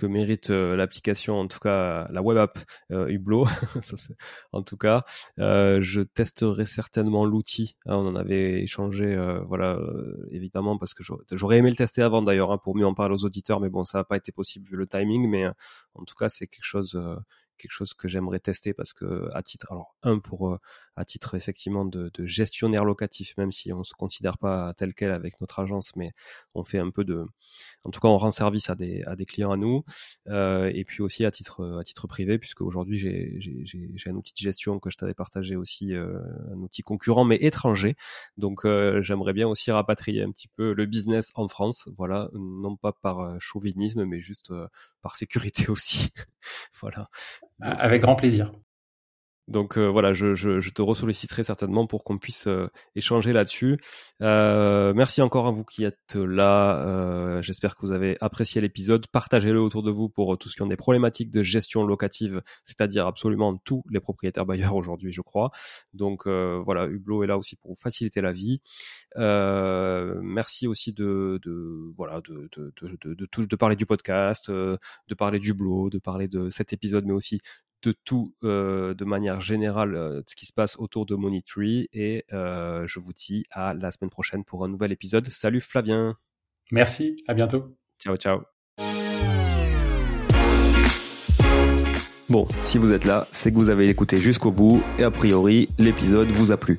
que mérite euh, l'application, en tout cas la web app euh, Hublot. en tout cas, euh, je testerai certainement l'outil. Hein, on en avait échangé, voilà, évidemment, parce que j'aurais aimé le tester avant d'ailleurs hein, pour mieux en parler aux auditeurs, mais bon, ça n'a pas été possible vu le timing. Mais en tout cas, c'est quelque chose quelque chose que j'aimerais tester parce que à titre alors un pour à titre effectivement de, gestionnaire locatif, même si on se considère pas tel quel avec notre agence, mais on fait un peu de, en tout cas, on rend service à des, à des clients à nous, euh, et puis aussi à titre, à titre privé, puisque aujourd'hui j'ai un outil de gestion que je t'avais partagé aussi, euh, un outil concurrent mais étranger, donc euh, j'aimerais bien aussi rapatrier un petit peu le business en France, voilà, non pas par chauvinisme, mais juste par sécurité aussi, voilà. Avec grand plaisir. Donc euh, voilà, je, te ressolliciterai certainement pour qu'on puisse euh, échanger là-dessus. Euh, merci encore à vous qui êtes là. J'espère que vous avez apprécié l'épisode. Partagez-le autour de vous pour tous ceux qui ont des problématiques de gestion locative, c'est-à-dire absolument tous les propriétaires bailleurs aujourd'hui, je crois. Donc voilà, Hublot est là aussi pour vous faciliter la vie. merci aussi de, de voilà de, de, de, de, de, parler du podcast, de parler du Hublot, de parler de cet épisode, mais aussi de tout euh, de manière générale euh, ce qui se passe autour de Monitree et euh, je vous dis à la semaine prochaine pour un nouvel épisode. Salut Flavien. Merci, à bientôt. Ciao ciao. Bon, si vous êtes là, c'est que vous avez écouté jusqu'au bout et a priori l'épisode vous a plu.